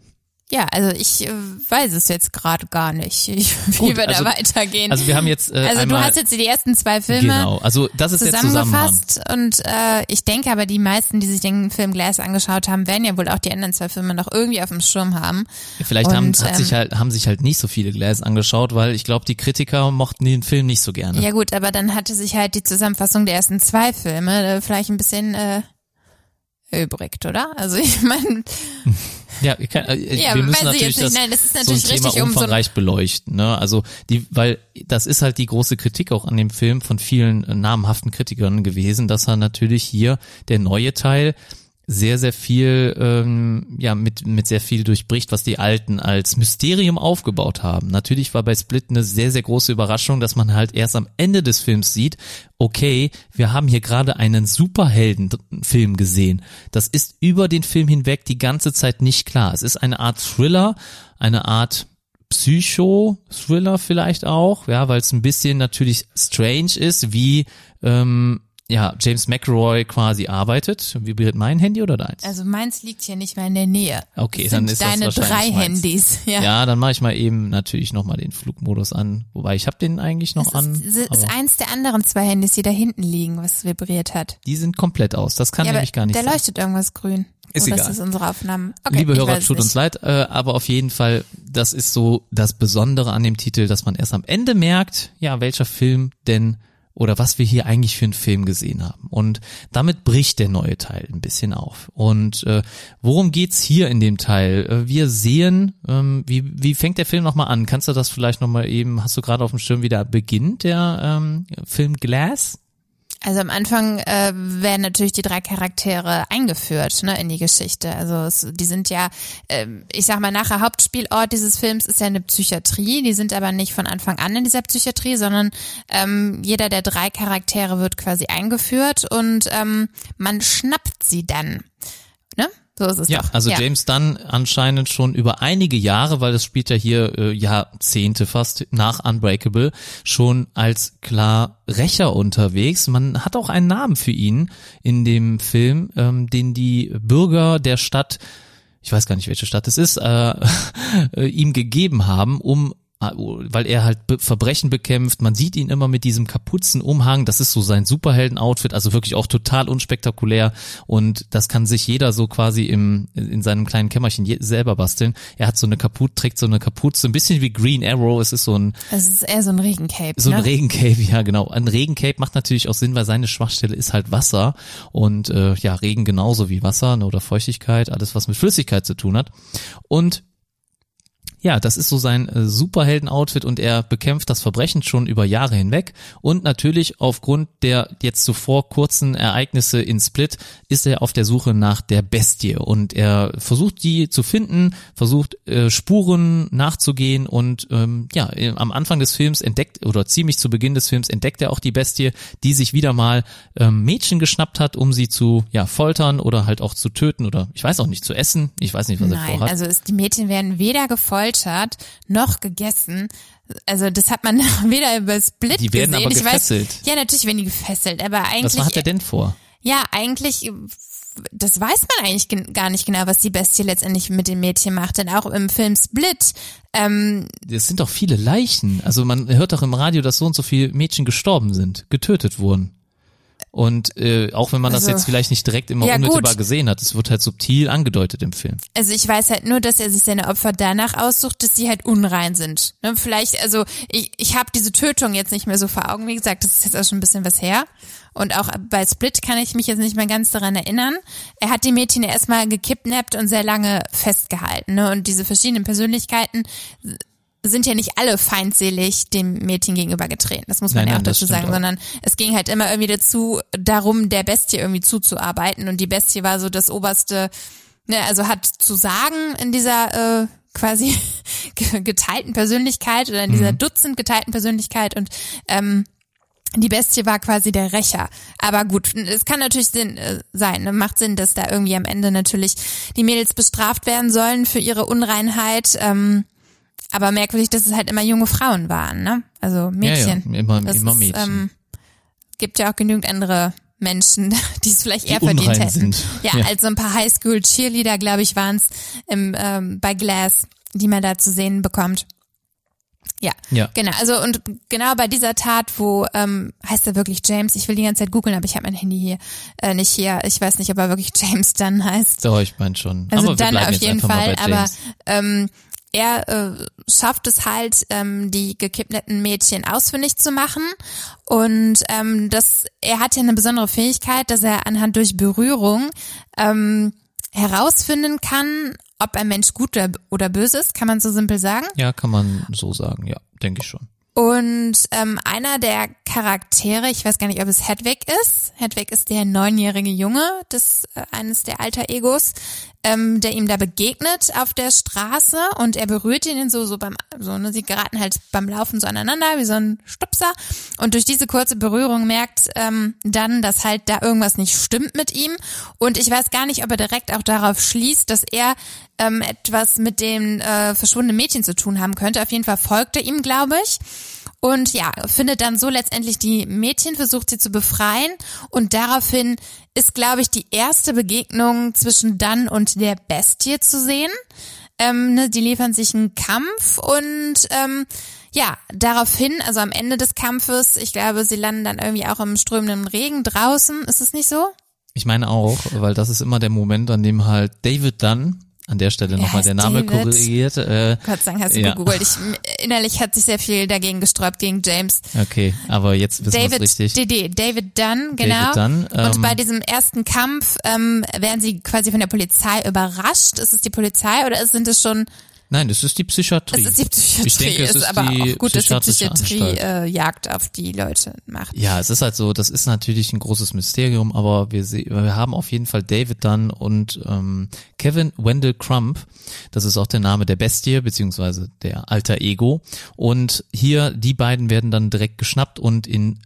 Ja, also ich äh, weiß es jetzt gerade gar nicht, ich, <laughs> wie Gut, wir also- da weitergehen. Also wir haben jetzt äh, Also du hast jetzt die ersten zwei Filme genau, also das ist zusammengefasst und äh, ich denke aber die meisten, die sich den Film Glass angeschaut haben, werden ja wohl auch die anderen zwei Filme noch irgendwie auf dem Schirm haben. Vielleicht haben, Und, hat ähm, sich halt, haben sich halt nicht so viele Glass angeschaut, weil ich glaube, die Kritiker mochten den Film nicht so gerne. Ja gut, aber dann hatte sich halt die Zusammenfassung der ersten zwei Filme äh, vielleicht ein bisschen äh, übrigt, oder? Also ich meine, <laughs> Ja, ich kann, äh, Ja, wir müssen ich natürlich das, Nein, das ist so ein natürlich Thema richtig um so umfangreich beleuchten. Ne? Also die, weil das ist halt die große Kritik auch an dem Film von vielen äh, namhaften Kritikern gewesen, dass er natürlich hier der neue Teil sehr, sehr viel, ähm, ja, mit, mit sehr viel durchbricht, was die Alten als Mysterium aufgebaut haben. Natürlich war bei Split eine sehr, sehr große Überraschung, dass man halt erst am Ende des Films sieht, okay, wir haben hier gerade einen Superheldenfilm gesehen. Das ist über den Film hinweg die ganze Zeit nicht klar. Es ist eine Art Thriller, eine Art Psycho-Thriller vielleicht auch, ja, weil es ein bisschen natürlich strange ist, wie ähm, ja, James McElroy quasi arbeitet. Vibriert mein Handy oder deins? Also meins liegt hier nicht mehr in der Nähe. Okay, Das dann sind ist das deine wahrscheinlich drei meins. Handys. <laughs> Ja. Ja, dann mache ich mal eben natürlich nochmal den Flugmodus an. Wobei ich habe den eigentlich noch Das an. ist, das ist eins der anderen zwei Handys, die da hinten liegen, was vibriert hat. die sind komplett aus. Das kann ja, nämlich gar nicht da sein. leuchtet irgendwas grün. Ist Oder egal. ist das unsere Aufnahmen? Okay, Liebe Hörer, tut uns leid, äh, aber auf jeden Fall, das ist so das Besondere an dem Titel, dass man erst am Ende merkt, ja, welcher Film denn oder was wir hier eigentlich für einen Film gesehen haben. Und damit bricht der neue Teil ein bisschen auf. Und äh, worum geht's hier in dem Teil? Äh, wir sehen, ähm, wie, wie fängt der Film nochmal an? Kannst du das vielleicht nochmal eben, hast du gerade auf dem Schirm, wie da beginnt der ähm, Film Glass? Also am Anfang äh, werden natürlich die drei Charaktere eingeführt ne, in die Geschichte. Also es, die sind ja, ähm, ich sag mal, nachher Hauptspielort dieses Films ist ja eine Psychiatrie. Die sind aber nicht von Anfang an in dieser Psychiatrie, sondern ähm, jeder der drei Charaktere wird quasi eingeführt und ähm, man schnappt sie dann. Ne? So ist es Ja, doch. also James Dunn anscheinend schon über einige Jahre, weil das spielt ja hier äh, Jahrzehnte fast nach Unbreakable, schon als klar Rächer unterwegs. Man hat auch einen Namen für ihn in dem Film, ähm, den die Bürger der Stadt ich weiß gar nicht, welche Stadt es ist, äh, <laughs> äh, ihm gegeben haben, um weil er halt Verbrechen bekämpft. Man sieht ihn immer mit diesem Kapuzenumhang. Das ist so sein Superhelden-Outfit, also wirklich auch total unspektakulär. Und das kann sich jeder so quasi im, in seinem kleinen Kämmerchen selber basteln. Er hat so eine Kapuze, trägt so eine Kapuze, ein bisschen wie Green Arrow. Es ist so ein, Es ist eher so ein Regencape. so ein ne? Regencape, ja genau. Ein Regencape macht natürlich auch Sinn, weil seine Schwachstelle ist halt Wasser und äh, ja, Regen genauso wie Wasser ne, oder Feuchtigkeit, alles was mit Flüssigkeit zu tun hat. Und ja, das ist so sein äh, Superhelden-Outfit und er bekämpft das Verbrechen schon über Jahre hinweg. Und natürlich aufgrund der jetzt zuvor kurzen Ereignisse in Split ist er auf der Suche nach der Bestie und er versucht die zu finden, versucht äh, Spuren nachzugehen und ähm, ja, äh, am Anfang des Films entdeckt oder ziemlich zu Beginn des Films entdeckt er auch die Bestie, die sich wieder mal ähm, Mädchen geschnappt hat, um sie zu ja foltern oder halt auch zu töten oder ich weiß auch nicht zu essen. Ich weiß nicht, was er Nein, vorhat. also es, die Mädchen werden weder gefoltert noch gegessen. Also das hat man <laughs> weder über Split Die werden gesehen. aber gefesselt. Weiß, ja, natürlich werden die gefesselt, aber eigentlich was hat er denn vor? ja, eigentlich das weiß man eigentlich gen- gar nicht genau, was die Bestie letztendlich mit dem Mädchen macht, denn auch im Film Split ähm, Es sind doch viele Leichen. Also man hört doch im Radio, dass so und so viele Mädchen gestorben sind, getötet wurden. Und äh, auch wenn man das Also, jetzt vielleicht nicht direkt immer ja, unmittelbar gut. gesehen hat, es wird halt subtil angedeutet im Film. Also ich weiß halt nur, dass er sich seine Opfer danach aussucht, dass sie halt unrein sind. Ne, vielleicht, also ich, ich habe diese Tötung jetzt nicht mehr so vor Augen. Wie gesagt, das ist jetzt auch schon ein bisschen was her. Und auch bei Split kann ich mich jetzt nicht mehr ganz daran erinnern. Er hat die Mädchen erstmal gekidnappt und sehr lange festgehalten. Ne? Und diese verschiedenen Persönlichkeiten sind ja nicht alle feindselig dem Mädchen gegenüber getreten. Das muss man Nein, ja auch nein, dazu sagen, auch. sondern es ging halt immer irgendwie dazu, darum, der Bestie irgendwie zuzuarbeiten. Und die Bestie war so das oberste, ne, also hat zu sagen in dieser äh, quasi <laughs> ge- geteilten Persönlichkeit oder in dieser Mhm. Dutzend geteilten Persönlichkeit und ähm, die Bestie war quasi der Rächer. Aber gut, es kann natürlich Sinn äh, sein. Ne? Macht Sinn, dass da irgendwie am Ende natürlich die Mädels bestraft werden sollen für ihre Unreinheit. Ähm, aber merkwürdig, dass es halt immer junge Frauen waren, ne? Also Mädchen. Ja, ja, immer, Das immer ist, Mädchen. Ähm, gibt ja auch genügend andere Menschen, <laughs> die es vielleicht eher Die verdient hätten. sind. Ja, Ja. also ein paar Highschool-Cheerleader, glaube ich, waren es ähm, bei Glass, die man da zu sehen bekommt. Ja, Ja. genau. Also und genau bei dieser Tat, wo ähm, heißt er wirklich James? Ich will die ganze Zeit googeln, aber ich habe mein Handy hier äh, nicht hier. Ich weiß nicht, ob er wirklich <laughs> James Dunn heißt. Doch, ich meine schon. Also aber dann bleiben auf jeden Fall, aber ähm, er äh, schafft es halt, ähm, die gekidnappten Mädchen ausfindig zu machen. Und ähm, das, er hat ja eine besondere Fähigkeit, dass er anhand durch Berührung ähm, herausfinden kann, ob ein Mensch gut oder, oder böse ist, kann man so simpel sagen. Ja, kann man so sagen, ja, denke ich schon. Und ähm, einer der Charaktere. Ich weiß gar nicht, ob es Hedwig ist. Hedwig ist der neunjährige Junge des äh, eines der alter Egos, ähm, der ihm da begegnet auf der Straße und er berührt ihn so so beim so ne, sie geraten halt beim Laufen so aneinander wie so ein Stupser und durch diese kurze Berührung merkt ähm, dann, dass halt da irgendwas nicht stimmt mit ihm und ich weiß gar nicht, ob er direkt auch darauf schließt, dass er ähm, etwas mit dem äh, verschwundenen Mädchen zu tun haben könnte. Auf jeden Fall folgt er ihm, glaube ich. Und ja, findet dann so letztendlich die Mädchen, versucht sie zu befreien und daraufhin ist, glaube ich, die erste Begegnung zwischen Dunn und der Bestie zu sehen. Ähm, ne, die liefern sich einen Kampf und ähm, ja, daraufhin, also am Ende des Kampfes, ich glaube, sie landen dann irgendwie auch im strömenden Regen draußen. Ist es nicht so? Ich meine auch, weil das ist immer der Moment, an dem halt David Dunn, an der Stelle nochmal der Name David. korrigiert. Äh, Gott sei Dank hast du ja. gegoogelt. Ich, innerlich hat sich sehr viel dagegen gesträubt gegen James. Okay, aber jetzt wissen wir es David richtig. DD, David Dunn, genau. Dunn, ähm, und bei diesem ersten Kampf ähm, werden sie quasi von der Polizei überrascht. Ist es die Polizei oder sind es schon Nein, das ist die Psychiatrie. es ist die Psychiatrie, Ich denke, es ist aber die auch gut, dass die Psychiatrie äh, Jagd auf die Leute macht. Ja, es ist halt so, das ist natürlich ein großes Mysterium, aber wir, wir haben auf jeden Fall David Dunn und ähm, Kevin Wendell Crump, das ist auch der Name der Bestie, beziehungsweise der alter Ego. Und hier, die beiden werden dann direkt geschnappt und in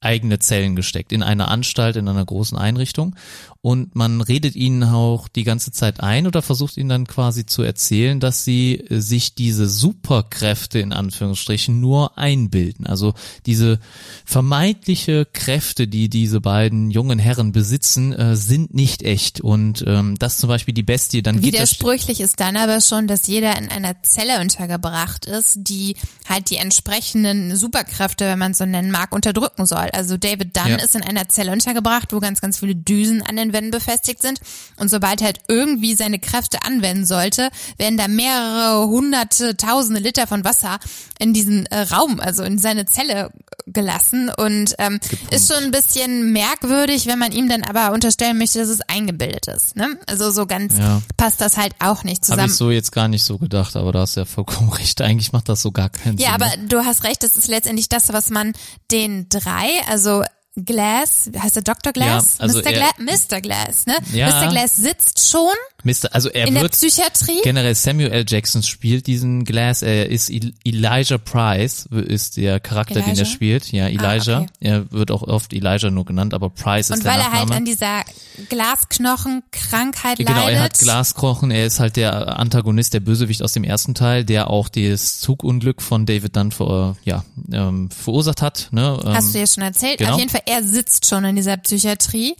eigene Zellen gesteckt, in einer Anstalt, in einer großen Einrichtung. Und man redet ihnen auch die ganze Zeit ein oder versucht ihnen dann quasi zu erzählen, dass sie äh, sich diese Superkräfte in Anführungsstrichen nur einbilden. Also diese vermeintliche Kräfte, die diese beiden jungen Herren besitzen, äh, sind nicht echt. Und ähm, das zum Beispiel die Bestie, dann Widersprüchlich ist dann aber schon, dass jeder in einer Zelle untergebracht ist, die halt die entsprechenden Superkräfte, wenn man es so nennen mag, unterdrücken soll. Also David Dunn Ja. ist in einer Zelle untergebracht, wo ganz, ganz viele Düsen an den Wänden befestigt sind. Und sobald er halt irgendwie seine Kräfte anwenden sollte, werden da mehrere hunderte, tausende Liter von Wasser in diesen äh, Raum, also in seine Zelle gelassen. Und ähm, ist schon ein bisschen merkwürdig, wenn man ihm dann aber unterstellen möchte, dass es eingebildet ist. Ne? Also so ganz Ja. passt das halt auch nicht Habe zusammen. ich so jetzt gar nicht so gedacht, aber da hast du ja vollkommen <laughs> recht. Eigentlich macht das so gar keinen Ja, Sinn. aber du hast recht, das ist letztendlich das, was man den drei, also Glass, heißt er Dr. Glass? Ja, also Mr. er- Glass, Mr. Glass, ne? Ja. Mr. Glass sitzt schon Mr. Also er in der wird Psychiatrie. generell Samuel L. Jackson spielt diesen Glass. Er ist El- Elijah Price ist der Charakter, den er Elijah? spielt. Ja, Elijah. okay. Er wird auch oft Elijah nur genannt, aber Price ist Und der weil er Nachname. halt an dieser Glasknochenkrankheit Genau, leidet. er hat Glaskrochen, er ist halt der Antagonist, der Bösewicht aus dem ersten Teil, der auch das Zugunglück von David Dunn ver, ja, ähm, verursacht hat. Ne? Ähm, Hast du ja schon erzählt. genau. Auf jeden Fall, er sitzt schon in dieser Psychiatrie.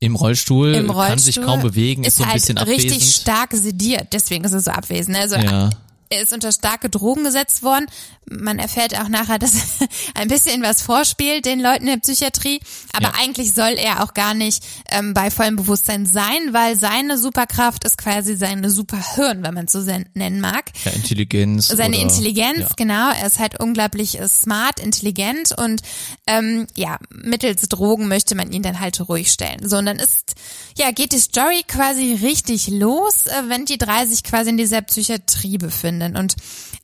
Im Rollstuhl, Im Rollstuhl. kann sich kaum bewegen, ist, so ein halt bisschen richtig abwesend. stark sediert. Deswegen ist er so abwesend. Also Ja. Er ist unter starke Drogen gesetzt worden. Man erfährt auch nachher, dass er <laughs> ein bisschen was vorspielt den Leuten in der Psychiatrie. Aber Ja. eigentlich soll er auch gar nicht ähm, bei vollem Bewusstsein sein, weil seine Superkraft ist quasi seine Superhirn, wenn man es so nennen mag. Ja, Intelligenz. Seine oder, Intelligenz, Ja. genau. Er ist halt unglaublich äh, smart, intelligent und ähm, ja, mittels Drogen möchte man ihn dann halt ruhig stellen. So, und dann ist, ja, geht die Story quasi richtig los, äh, wenn die drei sich quasi in dieser Psychiatrie befinden. Und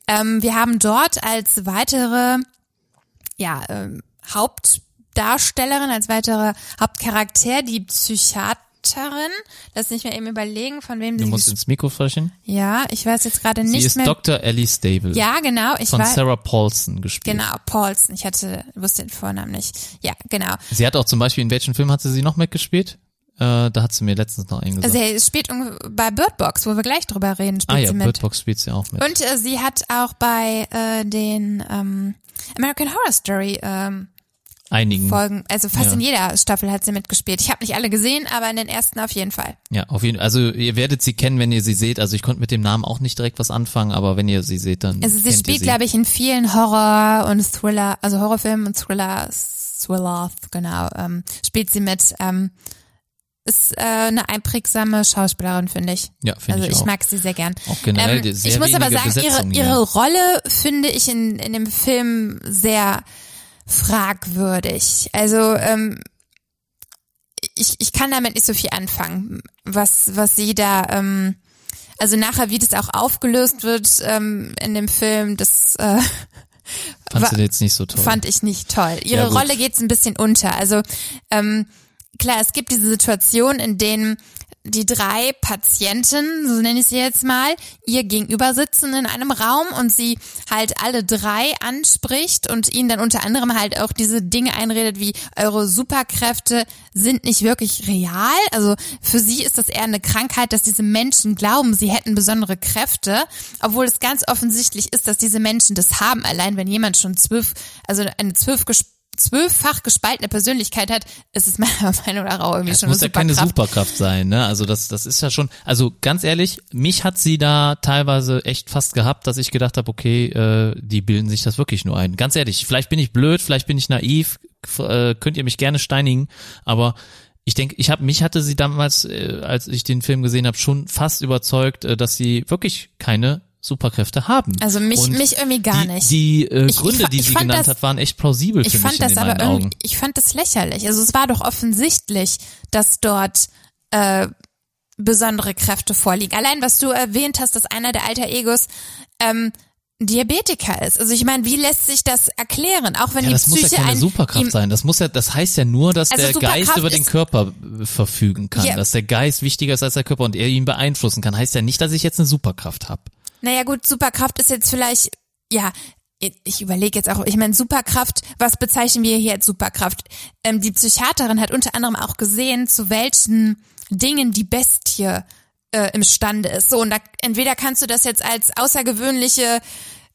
ähm, wir haben dort als weitere, ja, ähm, Hauptdarstellerin, als weitere Hauptcharakter die Psychiaterin. Lass mich mal eben überlegen, von wem Du sie musst ins Mikro sprechen. Ja, ich weiß jetzt gerade Sie nicht ist mehr. Dr. Ellie Stable. Ja, genau. Ich von weiß. Sarah Paulson gespielt. Genau, Paulson. Ich hatte, wusste den Vornamen nicht. Ja, genau. Sie hat auch zum Beispiel, in welchem Film hat sie sie noch mitgespielt? Äh, da hat sie mir letztens noch einen gesagt. Also er spielt bei Bird Box, wo wir gleich drüber reden, spielt ah ja, sie mit. Bird Box spielt sie auch mit. Und äh, sie hat auch bei äh, den ähm, American Horror Story ähm, Einigen. Folgen, also fast Ja. in jeder Staffel hat sie mitgespielt. Ich habe nicht alle gesehen, aber in den ersten auf jeden Fall. Ja, auf jeden Fall. Also ihr werdet sie kennen, wenn ihr sie seht. Also ich konnte mit dem Namen auch nicht direkt was anfangen, aber wenn ihr sie seht, dann Also sie spielt, sie. glaube ich, in vielen Horror- und Thriller, also Horrorfilmen und Thriller, Thriller, genau, ähm, spielt sie mit. Ähm, ist äh, eine einprägsame Schauspielerin, finde ich. Ja, finde also ich ich auch. mag sie sehr gern. Auch generell die- sehr ich muss aber sagen, ihre, Besetzung ihre hier. Rolle finde ich in, in dem Film sehr fragwürdig. Also ähm, ich, ich kann damit nicht so viel anfangen, was, was sie da, ähm, also nachher, wie das auch aufgelöst wird ähm, in dem Film, das äh, Fandst Wa- du jetzt nicht so toll? Fand ich nicht toll. Ihre Ja. Rolle geht's ein bisschen unter. Also ähm, klar, es gibt diese Situation, in denen die drei Patienten, so nenne ich sie jetzt mal, ihr gegenüber sitzen in einem Raum und sie halt alle drei anspricht und ihnen dann unter anderem halt auch diese Dinge einredet wie eure Superkräfte sind nicht wirklich real. Also für sie ist das eher eine Krankheit, dass diese Menschen glauben, sie hätten besondere Kräfte, obwohl es ganz offensichtlich ist, dass diese Menschen das haben. Allein wenn jemand schon zwölf, also eine zwölf ges- zwölffach gespaltene Persönlichkeit hat, ist es meiner <laughs> Meinung nach auch irgendwie Es schon muss eine ja keine Superkraft. Sein, ne? Also das, das ist ja schon, also ganz ehrlich, mich hat sie da teilweise echt fast gehabt, dass ich gedacht habe, okay, äh, die bilden sich das wirklich nur ein. Ganz ehrlich, vielleicht bin ich blöd, vielleicht bin ich naiv, äh, könnt ihr mich gerne steinigen, aber ich denke, ich habe mich hatte sie damals, äh, als ich den Film gesehen habe, schon fast überzeugt, äh, dass sie wirklich keine Superkräfte haben. Also mich- Und mich irgendwie gar die, nicht. Die äh, Ich- ich Gründe, fa- die ich sie genannt das- hat, waren echt plausibel Ich für fand mich das in aber meinen irgendwie, Augen. ich fand das lächerlich. Also es war doch offensichtlich, dass dort äh, besondere Kräfte vorliegen. Allein was du erwähnt hast, dass einer der alter Egos ähm, Diabetiker ist. Also ich meine, wie lässt sich das erklären? Auch wenn Ja, die das muss Psyche ja keine ein, Superkraft sein. Das muss ja, das heißt ja nur, dass Also der Superkraft Geist über den Körper äh, verfügen kann. Ja. Dass der Geist wichtiger ist als der Körper und er ihn beeinflussen kann. Heißt ja nicht, dass ich jetzt eine Superkraft habe. Naja gut, Superkraft ist jetzt vielleicht, ja, ich überlege jetzt auch, ich meine, Superkraft, was bezeichnen wir hier als Superkraft? Ähm, die Psychiaterin hat unter anderem auch gesehen, zu welchen Dingen die Bestie äh, imstande ist. So, und da, entweder kannst du das jetzt als außergewöhnliche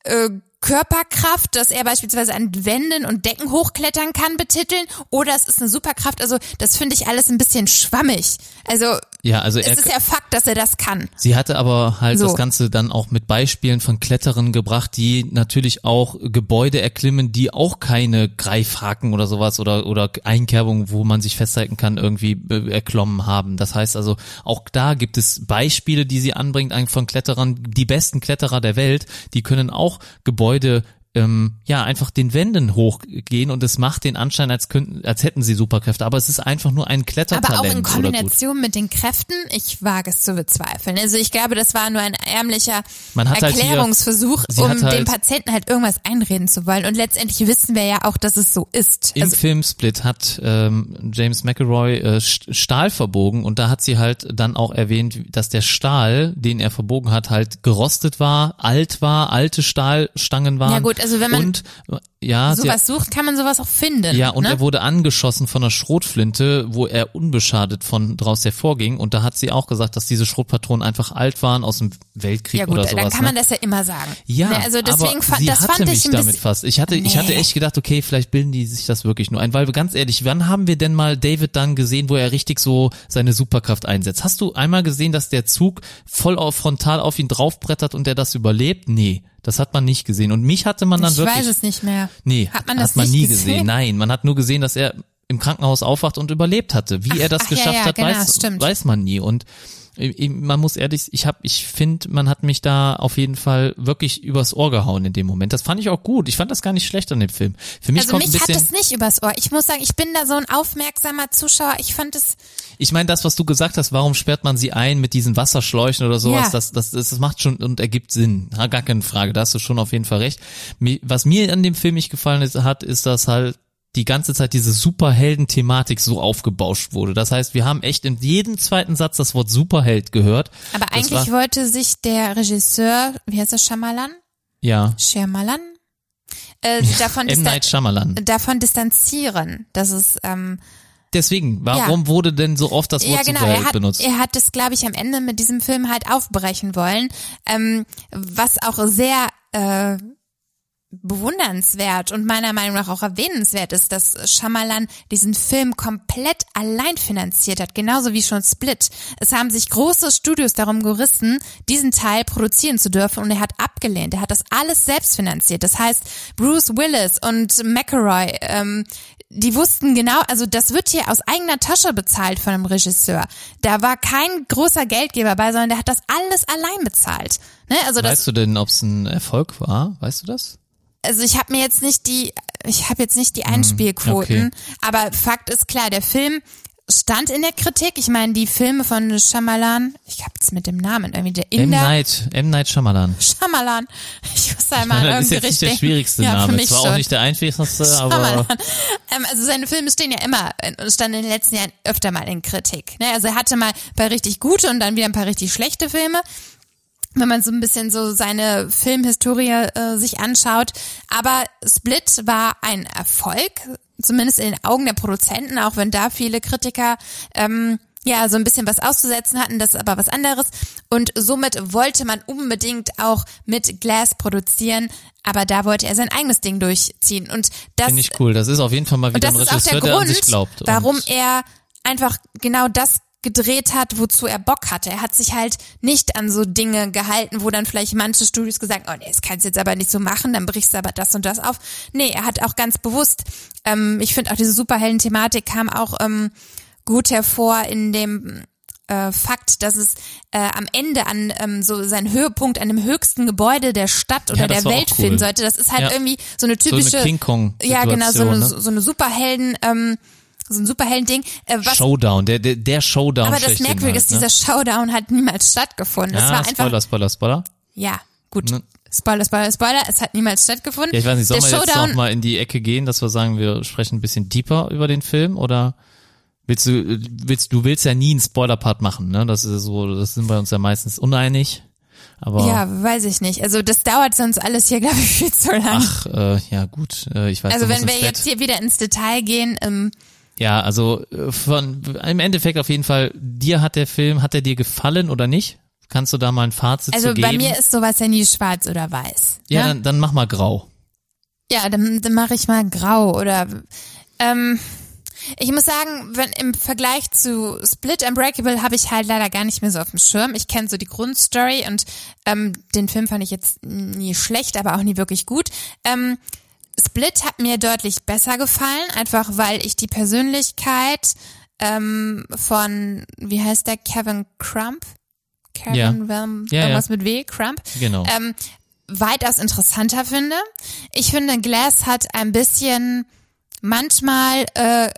äh, Körperkraft, dass er beispielsweise an Wänden und Decken hochklettern kann, betiteln, oder es ist eine Superkraft. Also das finde ich alles ein bisschen schwammig. Also Ja, also er, es ist ja Fakt, dass er das kann. sie hatte aber halt So. das Ganze dann auch mit Beispielen von Kletterern gebracht, die natürlich auch Gebäude erklimmen, die auch keine Greifhaken oder sowas oder, oder Einkerbungen, wo man sich festhalten kann, irgendwie äh, erklommen haben. Das heißt also, auch da gibt es Beispiele, die sie anbringt eigentlich von Kletterern, die besten Kletterer der Welt, die können auch Gebäude ähm, ja einfach den Wänden hochgehen und es macht den Anschein, als könnten, als hätten sie Superkräfte, aber es ist einfach nur ein Klettertalent. Aber auch in. Kombination mit den Kräften, ich wage es zu bezweifeln. Also ich glaube, das war nur ein ärmlicher hat halt hier- Erklärungsversuch, um halt- dem Patienten halt irgendwas einreden zu wollen. Und letztendlich wissen wir ja auch, dass es so ist. Im Also, Film Split hat ähm, James McElroy äh, St- Stahl verbogen und da hat sie halt dann auch erwähnt, dass der Stahl, den er verbogen hat, halt gerostet war, alt war, alte Stahlstangen waren. Ja gut, also wenn man und ja, sowas sucht, kann man sowas auch finden. ja, und ne? er wurde angeschossen von einer Schrotflinte, wo er unbeschadet von draus hervorging. Und da hat sie auch gesagt, dass diese Schrotpatronen einfach alt waren aus dem Weltkrieg ja gut, oder dann sowas. kann man ne? das ja immer sagen. Ja, Ne, also deswegen aber fand, sie das hatte fand mich ich damit fast. Ich hatte, ich hatte Nee. echt gedacht, okay, vielleicht bilden die sich das wirklich nur ein, weil ganz ehrlich, wann haben wir denn mal David dann gesehen, wo er richtig so seine Superkraft einsetzt? Hast du einmal gesehen, dass der Zug voll auf frontal auf ihn draufbrettert und er das überlebt? Nee. Das hat man nicht gesehen. Und mich hatte man dann ich wirklich. weiß es nicht mehr. Nee, Hat man das hat man nicht nie gesehen? gesehen. Nein, man hat nur gesehen, dass er im Krankenhaus aufwacht und überlebt hatte. Wie er das ach ja, geschafft ja, hat, genau, weiß, weiß man nie. Und man muss ehrlich, ich habe, ich finde, man hat mich da auf jeden Fall wirklich übers Ohr gehauen in dem Moment. Das fand ich auch gut. Ich fand das gar nicht schlecht an dem Film. Für mich Also kommt mich ein hat bisschen, es nicht übers Ohr. Ich muss sagen, ich bin da so ein aufmerksamer Zuschauer. Ich fand es, ich meine, das, was du gesagt hast, warum sperrt man sie ein mit diesen Wasserschläuchen oder sowas, Ja. das, das, das, das macht schon und ergibt Sinn. Gar keine Frage, da hast du schon auf jeden Fall recht. Was mir an dem Film nicht gefallen hat, ist, dass halt die ganze Zeit diese Superhelden-Thematik so aufgebauscht wurde. Das heißt, wir haben echt in jedem zweiten Satz das Wort Superheld gehört. aber Das eigentlich wollte sich der Regisseur, wie heißt er, Shyamalan? ja, Shyamalan? Äh, davon, M. Night Shyamalan. davon distanzieren, dass es ähm, Deswegen, warum wurde denn so oft das Wort ja genau, Superheld er hat, benutzt? er hat es, glaube ich, am Ende mit diesem Film halt aufbrechen wollen, ähm, was auch sehr äh, bewundernswert und meiner Meinung nach auch erwähnenswert ist, dass Shyamalan diesen Film komplett allein finanziert hat, genauso wie schon Split. Es haben sich große Studios darum gerissen, diesen Teil produzieren zu dürfen und er hat abgelehnt. Er hat das alles selbst finanziert. Das heißt, Bruce Willis und McElroy, ähm, die wussten genau, also das wird hier aus eigener Tasche bezahlt von einem Regisseur. Da war kein großer Geldgeber bei, sondern der hat das alles allein bezahlt. Ne? Also das Weißt du denn, ob es ein Erfolg war? Weißt du das? Also ich habe mir jetzt nicht die, ich habe jetzt nicht die Einspielquoten, okay. aber Fakt ist klar, der Film stand in der Kritik. Ich meine, die Filme von Shyamalan, ich habe jetzt mit dem Namen irgendwie der M. Inder, Night, M. Night Shyamalan. Shyamalan, ich wusste Salman Das ist irgendwie jetzt nicht der richtig. schwierigste ja, Für Name. mich Zwar schon. auch nicht der einfachste, aber. Ähm, also seine Filme stehen ja immer und standen in den letzten Jahren öfter mal in Kritik. Ne? Also er hatte mal ein paar richtig gute und dann wieder ein paar richtig schlechte Filme. Wenn man so ein bisschen so seine Filmhistorie äh, sich anschaut. Aber Split war ein Erfolg, zumindest in den Augen der Produzenten, auch wenn da viele Kritiker ähm, ja so ein bisschen was auszusetzen hatten, das ist aber was anderes. Und somit wollte man unbedingt auch mit Glass produzieren, aber da wollte er sein eigenes Ding durchziehen. Und das finde ich cool. Das ist auf jeden Fall mal wieder ein Regisseur, der der an sich Grund, glaubt. Warum er einfach genau das gedreht hat, wozu er Bock hatte. Er hat sich halt nicht an so Dinge gehalten, wo dann vielleicht manche Studios gesagt haben, oh nee, das kannst du jetzt aber nicht so machen, dann brichst du aber das und das auf. Nee, er hat auch ganz bewusst, ähm, ich finde auch diese Superhelden-Thematik kam auch ähm, gut hervor in dem äh, Fakt, dass es äh, am Ende an ähm, so seinen Höhepunkt an dem höchsten Gebäude der Stadt oder Ja, der Welt cool. finden sollte. Das ist halt Ja. irgendwie so eine so eine typische King Kong ja, genau, so eine, ne? so eine Superhelden, ähm, so ein Superhelden-Ding. Äh, was, Showdown, der, der, der Showdown aber das Merkwürdige halt, ist, ne? dieser Showdown hat niemals stattgefunden. Es ja, war einfach, Spoiler, Spoiler, Spoiler. ja, gut. Ne. Spoiler, Spoiler, Spoiler, es hat niemals stattgefunden. Ja, ich weiß nicht, sollen wir jetzt Showdown, noch mal in die Ecke gehen, dass wir sagen, wir sprechen ein bisschen deeper über den Film oder willst du, willst, du willst ja nie einen Spoiler-Part machen, ne? Das ist so, das sind wir uns ja meistens uneinig. Aber ja, weiß ich nicht. Also das dauert sonst alles hier, <laughs> glaube ich, viel zu lang. ach, äh, ja gut, äh, ich weiß also wenn wir Bett. jetzt hier wieder ins Detail gehen, ähm, Ja, also äh, von im Endeffekt auf jeden Fall, dir hat der Film, hat er dir gefallen oder nicht? Kannst du da mal ein Fazit also zu geben? bei mir ist sowas ja nie schwarz oder weiß. ja, ne? dann, dann mach mal grau. Ja, dann, dann mache ich mal grau oder ähm, ich muss sagen, wenn im Vergleich zu Split Unbreakable habe ich halt leider gar nicht mehr so auf dem Schirm. Ich kenne so die Grundstory und ähm, den Film fand ich jetzt nie schlecht, aber auch nie wirklich gut. Ähm, Split hat mir deutlich besser gefallen, einfach weil ich die Persönlichkeit ähm, von, wie heißt der, Kevin Crump? Kevin Ja. Welm, Ja, ja. irgendwas mit W, Crump? Genau. ähm, weitaus interessanter finde. Ich finde, Glass hat ein bisschen manchmal, äh,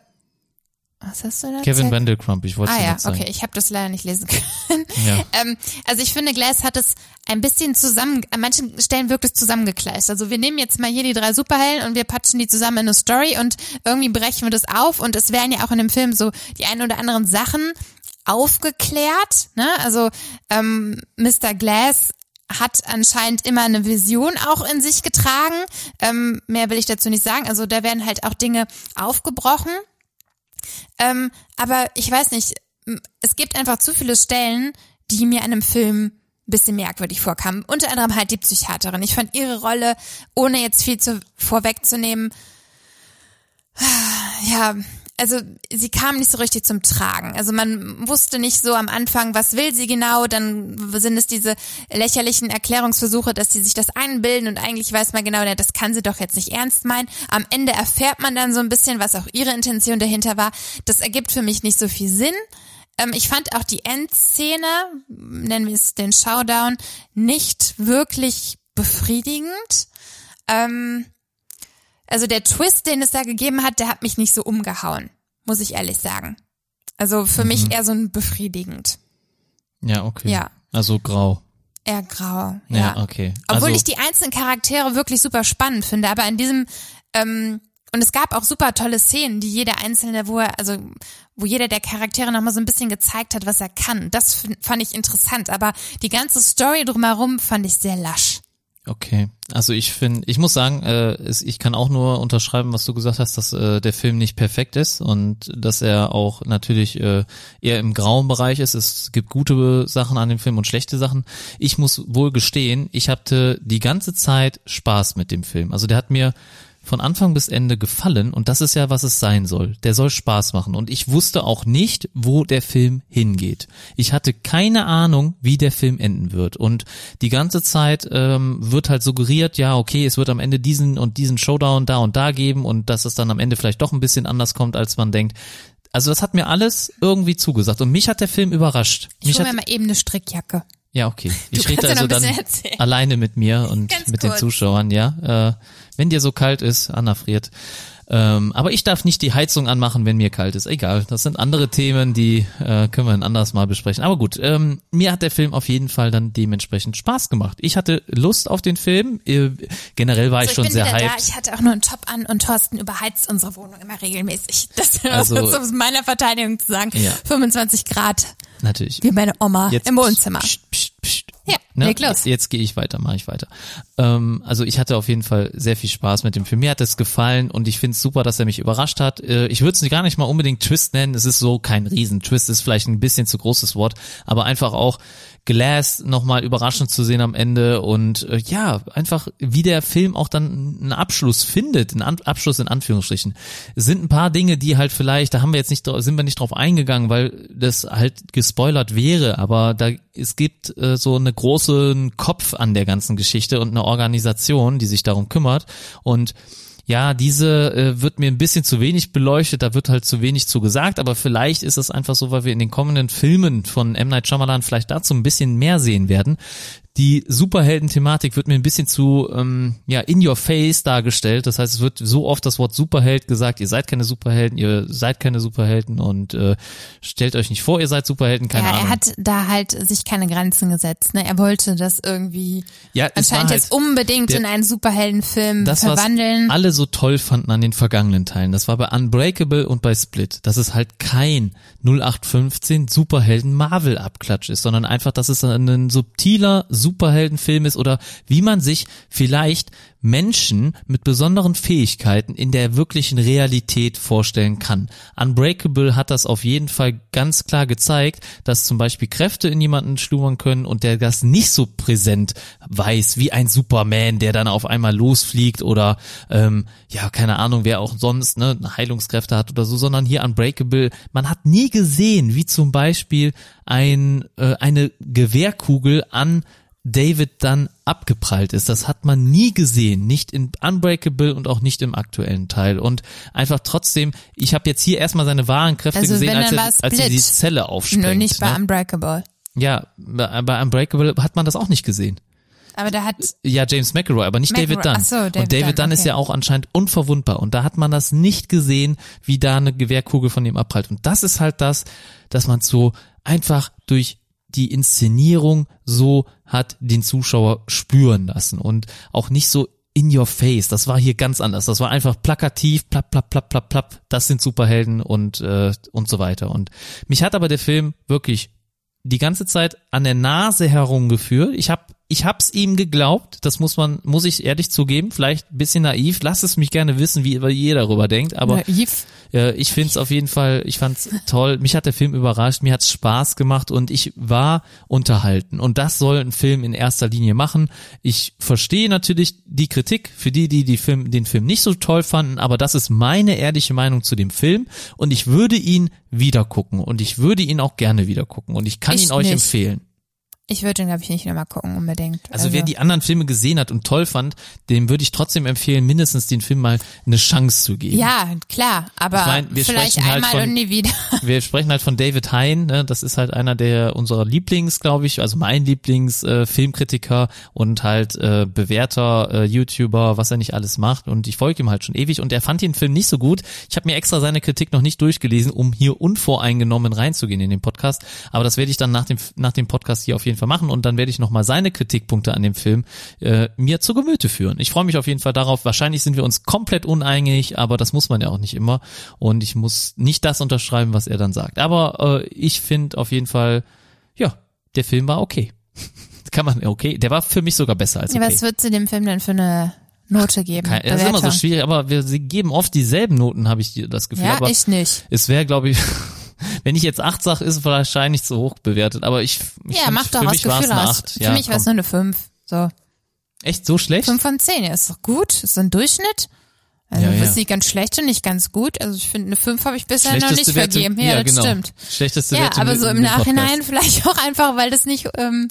was hast du da? Kevin? Wendelkrump, ich wollte Ah es ja, nicht sagen. okay, ich habe das leider nicht lesen können. <laughs> Ja. ähm, also ich finde, Glass hat es ein bisschen zusammen, an manchen Stellen wirklich zusammengekleist. Also wir nehmen jetzt mal hier die drei Superhelden und wir patschen die zusammen in eine Story und irgendwie brechen wir das auf und es werden ja auch in dem Film so die ein oder anderen Sachen aufgeklärt. Ne? Also ähm, Mr. Glass hat anscheinend immer eine Vision auch in sich getragen. Ähm, mehr will ich dazu nicht sagen. Also da werden halt auch Dinge aufgebrochen. Ähm, aber ich weiß nicht, es gibt einfach zu viele Stellen, die mir an einem Film ein bisschen merkwürdig vorkamen. Unter anderem halt die Psychiaterin. Ich fand ihre Rolle, ohne jetzt viel zu vorwegzunehmen, <sighs> ja, also sie kam nicht so richtig zum Tragen. Also man wusste nicht so am Anfang, was will sie genau, dann sind es diese lächerlichen Erklärungsversuche, dass sie sich das einbilden und eigentlich weiß man genau, ja, das kann sie doch jetzt nicht ernst meinen. Am Ende erfährt man dann so ein bisschen, was auch ihre Intention dahinter war. Das ergibt für mich nicht so viel Sinn. Ähm, ich fand auch die Endszene, nennen wir es den Showdown, nicht wirklich befriedigend. Ähm, also der Twist, den es da gegeben hat, der hat mich nicht so umgehauen, muss ich ehrlich sagen. Also für mich eher so ein befriedigend. Ja, okay. Ja. Also grau. Eher grau. Ja, Ja, okay. Obwohl also, ich die einzelnen Charaktere wirklich super spannend finde, aber in diesem ähm, und es gab auch super tolle Szenen, die jeder einzelne, wo er, also wo jeder der Charaktere nochmal so ein bisschen gezeigt hat, was er kann. Das fand ich interessant, aber die ganze Story drumherum fand ich sehr lasch. Okay, also ich finde, ich muss sagen, äh, ich kann auch nur unterschreiben, was du gesagt hast, dass äh, der Film nicht perfekt ist und dass er auch natürlich äh, eher im grauen Bereich ist. Es gibt gute Sachen an dem Film und schlechte Sachen. Ich muss wohl gestehen, ich hatte die ganze Zeit Spaß mit dem Film. Also der hat mir von Anfang bis Ende gefallen und das ist ja, was es sein soll. Der soll Spaß machen und ich wusste auch nicht, wo der Film hingeht. Ich hatte keine Ahnung, wie der Film enden wird und die ganze Zeit ähm, wird halt suggeriert, ja, okay, es wird am Ende diesen und diesen Showdown da und da geben und dass es dann am Ende vielleicht doch ein bisschen anders kommt, als man denkt. Also das hat mir alles irgendwie zugesagt und mich hat der Film überrascht. Ich mich hat, mir mal eben eine Strickjacke. Ja, okay. <laughs> Ich rede also dann erzählen. alleine mit mir und Ganz mit den kurz. Zuschauern, ja. Äh, wenn dir so kalt ist, Anna friert. Ähm, aber ich darf nicht die Heizung anmachen, wenn mir kalt ist. Egal, das sind andere Themen, die äh, können wir ein anderes Mal besprechen. Aber gut, ähm, mir hat der Film auf jeden Fall dann dementsprechend Spaß gemacht. Ich hatte Lust auf den Film. Äh, generell war ich So, schon bin sehr wieder da. hyped. Ich hatte auch nur einen Top an und Thorsten überheizt unsere Wohnung immer regelmäßig. <laughs> Das Also- ist aus meiner Verteidigung zu sagen. Ja. 25 Grad, Natürlich. wie meine Oma Jetzt im Wohnzimmer. Psst, psst, psst. Ja, Ne? leg los. Jetzt gehe ich weiter, mache ich weiter. Ähm, also ich hatte auf jeden Fall sehr viel Spaß mit dem Film. Mir hat es gefallen und ich finde es super, dass er mich überrascht hat. Äh, ich würde es gar nicht mal unbedingt Twist nennen. Es ist so kein Riesen-Twist, ist vielleicht ein bisschen zu großes Wort, aber einfach auch Glass nochmal überraschend zu sehen am Ende und äh, ja, einfach wie der Film auch dann einen Abschluss findet, einen An Abschluss in Anführungsstrichen. Es sind ein paar Dinge, die halt vielleicht, da haben wir jetzt nicht, sind wir nicht drauf eingegangen, weil das halt gespoilert wäre, aber da es gibt äh, so eine großen Kopf an der ganzen Geschichte und eine Organisation, die sich darum kümmert und ja, diese äh, wird mir ein bisschen zu wenig beleuchtet, da wird halt zu wenig zu gesagt, aber vielleicht ist es einfach so, weil wir in den kommenden Filmen von M. Night Shyamalan vielleicht dazu ein bisschen mehr sehen werden. Die Superhelden-Thematik wird mir ein bisschen zu ähm, ja in your face dargestellt. Das heißt, es wird so oft das Wort Superheld gesagt. Ihr seid keine Superhelden, ihr seid keine Superhelden und äh, stellt euch nicht vor, ihr seid Superhelden. Keine ja, Ahnung. er hat da halt sich keine Grenzen gesetzt. Ne? Er wollte das irgendwie Ja, anscheinend war jetzt halt unbedingt der- in einen Superheldenfilm das, was verwandeln. alle so toll fanden an den vergangenen Teilen, das war bei Unbreakable und bei Split, dass es halt kein 0815 Superhelden-Marvel-Abklatsch ist, sondern einfach, dass es ein subtiler Superheldenfilm ist oder wie man sich vielleicht Menschen mit besonderen Fähigkeiten in der wirklichen Realität vorstellen kann. Unbreakable hat das auf jeden Fall ganz klar gezeigt, dass zum Beispiel Kräfte in jemanden schlummern können und der das nicht so präsent weiß wie ein Superman, der dann auf einmal losfliegt oder ähm, ja, keine Ahnung, wer auch sonst ne, Heilungskräfte hat oder so, sondern hier Unbreakable, man hat nie gesehen, wie zum Beispiel ein, äh, eine Gewehrkugel an David dann abgeprallt ist. Das hat man nie gesehen, nicht in Unbreakable und auch nicht im aktuellen Teil. Und einfach trotzdem, ich habe jetzt hier erstmal seine wahren Kräfte Also gesehen, als er, als er die. Zelle aufsprengt. Nur nicht bei ne? Unbreakable. Ja, bei Unbreakable hat man das auch nicht gesehen. Aber da hat Ja, James McElroy, aber nicht McElroy. David Dunn. Ach so, David und David Dunn, Dunn ist okay. ja auch anscheinend unverwundbar. Und da hat man das nicht gesehen, wie da eine Gewehrkugel von ihm abprallt. Und das ist halt das, dass man so einfach durch die Inszenierung so hat den Zuschauer spüren lassen und auch nicht so in your face. Das war hier ganz anders. Das war einfach plakativ, plapp, plapp, plapp, plapp, plapp. Das sind Superhelden und äh, und so weiter. Und mich hat aber der Film wirklich die ganze Zeit an der Nase herumgeführt. Ich hab ich hab's ihm geglaubt, das muss man, muss ich ehrlich zugeben, vielleicht ein bisschen naiv, lasst es mich gerne wissen, wie ihr darüber denkt, aber naiv. äh, ich find's auf jeden Fall, ich fand's <laughs> toll, mich hat der Film überrascht, mir hat's Spaß gemacht und ich war unterhalten und das soll ein Film in erster Linie machen. Ich verstehe natürlich die Kritik für die, die, die Film, den Film nicht so toll fanden, aber das ist meine ehrliche Meinung zu dem Film und ich würde ihn wieder gucken und ich würde ihn auch gerne wieder gucken und ich kann Ich ihn euch nicht. empfehlen. Ich würde ihn, glaube ich, nicht nochmal gucken, unbedingt. Also, wer die anderen Filme gesehen hat und toll fand, dem würde ich trotzdem empfehlen, mindestens den Film mal eine Chance zu geben. Ja, klar, aber Ich mein, wir vielleicht sprechen halt einmal von- und nie wieder. <laughs> Wir sprechen halt von David Hein, ne? das ist halt einer der unserer Lieblings, glaube ich, also mein Lieblings äh, und halt äh, bewährter äh, YouTuber, was er nicht alles macht und ich folge ihm halt schon ewig und er fand den Film nicht so gut. Ich habe mir extra seine Kritik noch nicht durchgelesen, um hier unvoreingenommen reinzugehen in den Podcast, aber das werde ich dann nach dem nach dem Podcast hier auf jeden Fall machen und dann werde ich nochmal seine Kritikpunkte an dem Film äh, mir zu Gemüte führen. Ich freue mich auf jeden Fall darauf. Wahrscheinlich sind wir uns komplett uneinig, aber das muss man ja auch nicht immer und ich muss nicht das unterschreiben, was er dann sagt. Aber äh, ich finde auf jeden Fall, ja, der Film war okay. <laughs> Kann man, okay, der war für mich sogar besser als Ja, okay. was würdest du dem Film denn für eine Note geben? Kein, das ist immer so schwierig, aber wir sie geben oft dieselben Noten, habe ich das Gefühl. Ja, aber ich nicht. es wäre, glaube ich, wenn ich jetzt acht sage, ist es wahrscheinlich zu hoch bewertet. Aber ich, ich Ja, find, mach doch aus mich Gefühl acht. Für Ja, mich war es nur eine 5. So. Echt so schlecht? 5 von 10, ja, ist doch gut. Ist ein Durchschnitt. Also Ja, ja. ist nicht ganz schlecht und nicht ganz gut. Also ich finde, eine 5 habe ich bisher noch nicht Wertung- vergeben. Ja, das genau. stimmt. Schlechteste Ja, Wertung aber so im dem Podcast. Nachhinein vielleicht auch einfach, weil das nicht, ähm,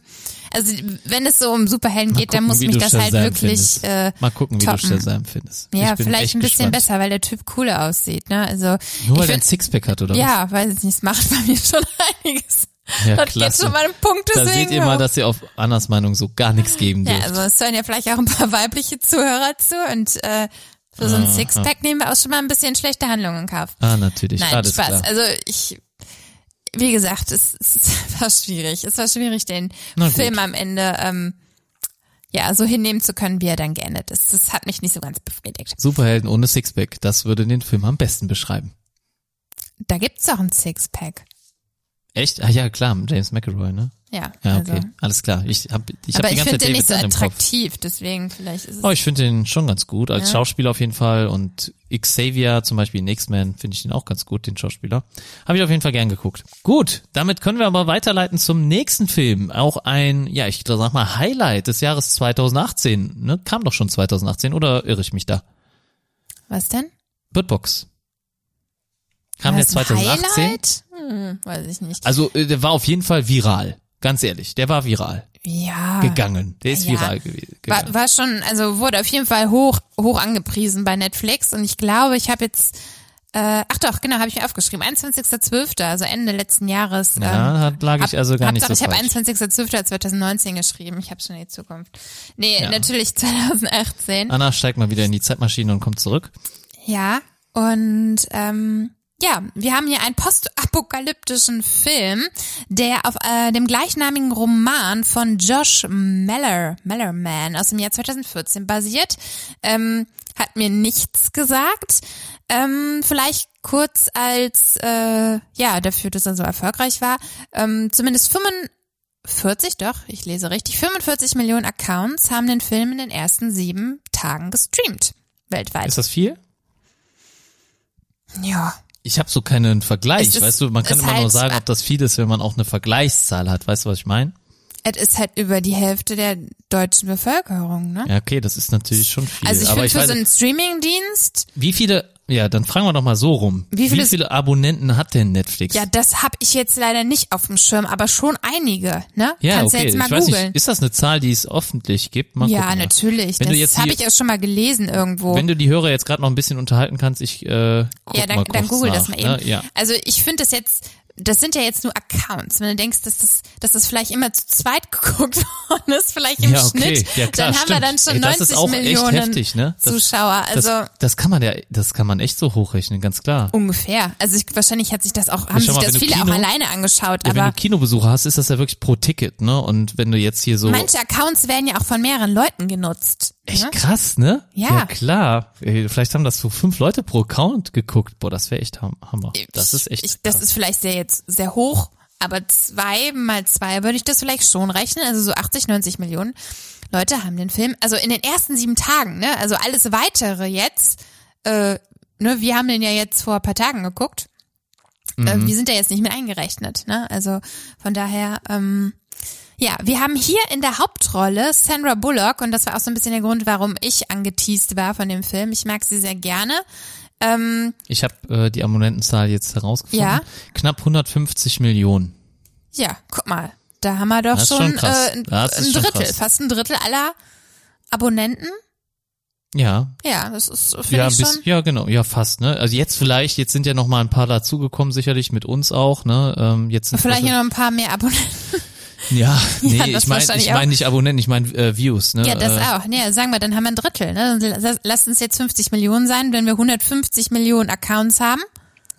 also wenn es so um Superhelden Mal geht, dann gucken, muss wie mich das halt Shazam wirklich findest. äh, Mal gucken, wie toppen. du Shazam findest. Ja, vielleicht ein bisschen gespannt. besser, weil der Typ cooler aussieht, ne? Also Nur weil er ein Sixpack hat, oder ja, weiß ich nicht, es macht bei mir schon <laughs> einiges. Ja, das geht klasse. schon mal einen Punkt Da seht ihr mal, dass ihr auf Annas Meinung so gar nichts geben Ja, dürft. also es hören ja vielleicht auch ein paar weibliche Zuhörer zu und äh, Für so ein Ah, Sixpack nehmen wir auch schon mal ein bisschen schlechte Handlungen in Kauf. Ah, natürlich. Nein, Alles Spaß. klar. Also ich, wie gesagt, es, es <laughs> war schwierig. Es war schwierig, den. Film am Ende ähm, ja so hinnehmen zu können, wie er dann geendet ist. Das hat mich nicht so ganz befriedigt. Superhelden ohne Sixpack, das würde den Film am besten beschreiben. Da gibt's doch ein Sixpack. Echt? Ah ja, klar, James McElroy, ne? Ja, Ja, also. okay. Alles klar. Ich hab, ich hab aber die ich ganze finde Zeit den David nicht so attraktiv, deswegen vielleicht ist es. Oh, ich finde den schon ganz gut. Als Ja. Schauspieler auf jeden Fall. Und Xavier zum Beispiel in X-Men finde ich den auch ganz gut, den Schauspieler. Habe ich auf jeden Fall gern geguckt. Gut, damit können wir aber weiterleiten zum nächsten Film. Auch ein, ja, ich sag mal, Highlight des Jahres 2018. Ne? Kam doch schon 2018 oder irre ich mich da? Was denn? Bird Box. Kam der das ein 2018? Highlight? Hm, weiß ich nicht. Also, äh, der war auf jeden Fall viral. Ganz ehrlich, der war viral Ja. gegangen. Der ist Ja. viral gewesen. War, war schon, also wurde auf jeden Fall hoch, hoch angepriesen bei Netflix und ich glaube, ich habe jetzt, äh, ach doch, genau, habe ich mir aufgeschrieben, 21.12., also Ende letzten Jahres. Ja, hat- lag ich also gar hab nicht doch, so Ich habe falsch. 21.12.2019 geschrieben, ich habe schon die Zukunft. Nee, Ja. natürlich <laughs> 2018. Anna steigt mal wieder in die Zeitmaschine und kommt zurück. Ja, und ähm, ja, wir haben hier einen postapokalyptischen Film, der auf äh, dem gleichnamigen Roman von Josh Meller, Mellerman aus dem Jahr 2014 basiert. Ähm, hat mir nichts gesagt. Ähm, vielleicht kurz als, äh, ja, dafür, dass er so erfolgreich war, ähm, zumindest 45, doch, ich lese richtig, 45 Millionen Accounts haben den Film in den ersten sieben Tagen gestreamt. Weltweit. Ist das viel? ja. Ich habe so keinen Vergleich, ist- weißt du, man kann immer nur halt- sagen, ob das viel ist, wenn man auch eine Vergleichszahl hat, weißt du, was ich meine? Es ist halt über die Hälfte der deutschen Bevölkerung, ne? Ja, okay, das ist natürlich schon viel. also ich finde ich für weiß, so einen Streamingdienst, wie viele, ja, dann fragen wir doch mal so rum. Wie viele- viele Abonnenten hat denn Netflix? ja, das habe ich jetzt leider nicht auf dem Schirm, aber schon einige, ne? Ja, Kannst okay. ja jetzt mal ich weiß googeln. nicht, ist das eine Zahl, die es öffentlich gibt? Mal Ja, natürlich. Wenn das habe ich auch schon mal gelesen irgendwo. Wenn du die Hörer jetzt gerade noch ein bisschen unterhalten kannst, ich äh, guck ja, dann, mal dann kurz google nach, das mal eben. Ne? Ja. Also ich finde das jetzt, das sind ja jetzt nur Accounts. Wenn du denkst, dass das, dass das vielleicht immer zu zweit <laughs> geguckt worden ist, vielleicht im ja, okay. Schnitt, ja, klar, dann haben wir stimmt. dann schon Ey, das 90 ist auch Millionen heftig, ne? Das, Zuschauer. Also das, das kann man ja, das kann man echt so hochrechnen, ganz klar. ungefähr. Also ich, wahrscheinlich hat sich das auch, haben sich mal, das wenn viele Kino- auch alleine angeschaut, Ja, wenn aber du Kinobesucher hast, ist das ja wirklich pro Ticket, ne? Und wenn du jetzt hier so Manche Accounts werden ja auch von mehreren Leuten genutzt. Echt ne? krass, ne? Ja. Ja, klar. Vielleicht haben das so fünf Leute pro Account geguckt. Boah, das wäre echt ham- Hammer. Das ist echt Ich, krass. das ist vielleicht sehr jetzt sehr hoch, aber zwei mal zwei würde ich das vielleicht schon rechnen. Also so 80, 90 Millionen Leute haben den Film. Also in den ersten sieben Tagen, ne? Also alles weitere jetzt, äh, ne, wir haben den ja jetzt vor ein paar Tagen geguckt. Mhm. Äh, wir sind ja jetzt nicht mit eingerechnet, ne? Also von daher, ähm, ja, wir haben hier in der Hauptrolle Sandra Bullock und das war auch so ein bisschen der Grund, warum ich angeteased war von dem Film. Ich mag sie sehr gerne. Ähm, ich habe äh, die Abonnentenzahl jetzt herausgefunden. Ja. Knapp 150 Millionen. Ja, guck mal, da haben wir doch schon, schon äh, ein, ein Drittel, fast ein Drittel aller Abonnenten. Ja, Ja, das ist ja, ich bis, schon. ja, genau, ja, fast, ne? Also jetzt vielleicht, jetzt sind ja noch mal ein paar dazugekommen, sicherlich mit uns auch, ne? Ähm, jetzt sind Vielleicht was- noch ein paar mehr Abonnenten. Ja, nee, Ja, ich meine, ich meine nicht Abonnenten, ich meine äh, Views, ne? Ja, das äh, auch. Nee, sagen wir, dann haben wir ein Drittel. Ne? Lass uns jetzt 50 Millionen sein, wenn wir 150 Millionen Accounts haben.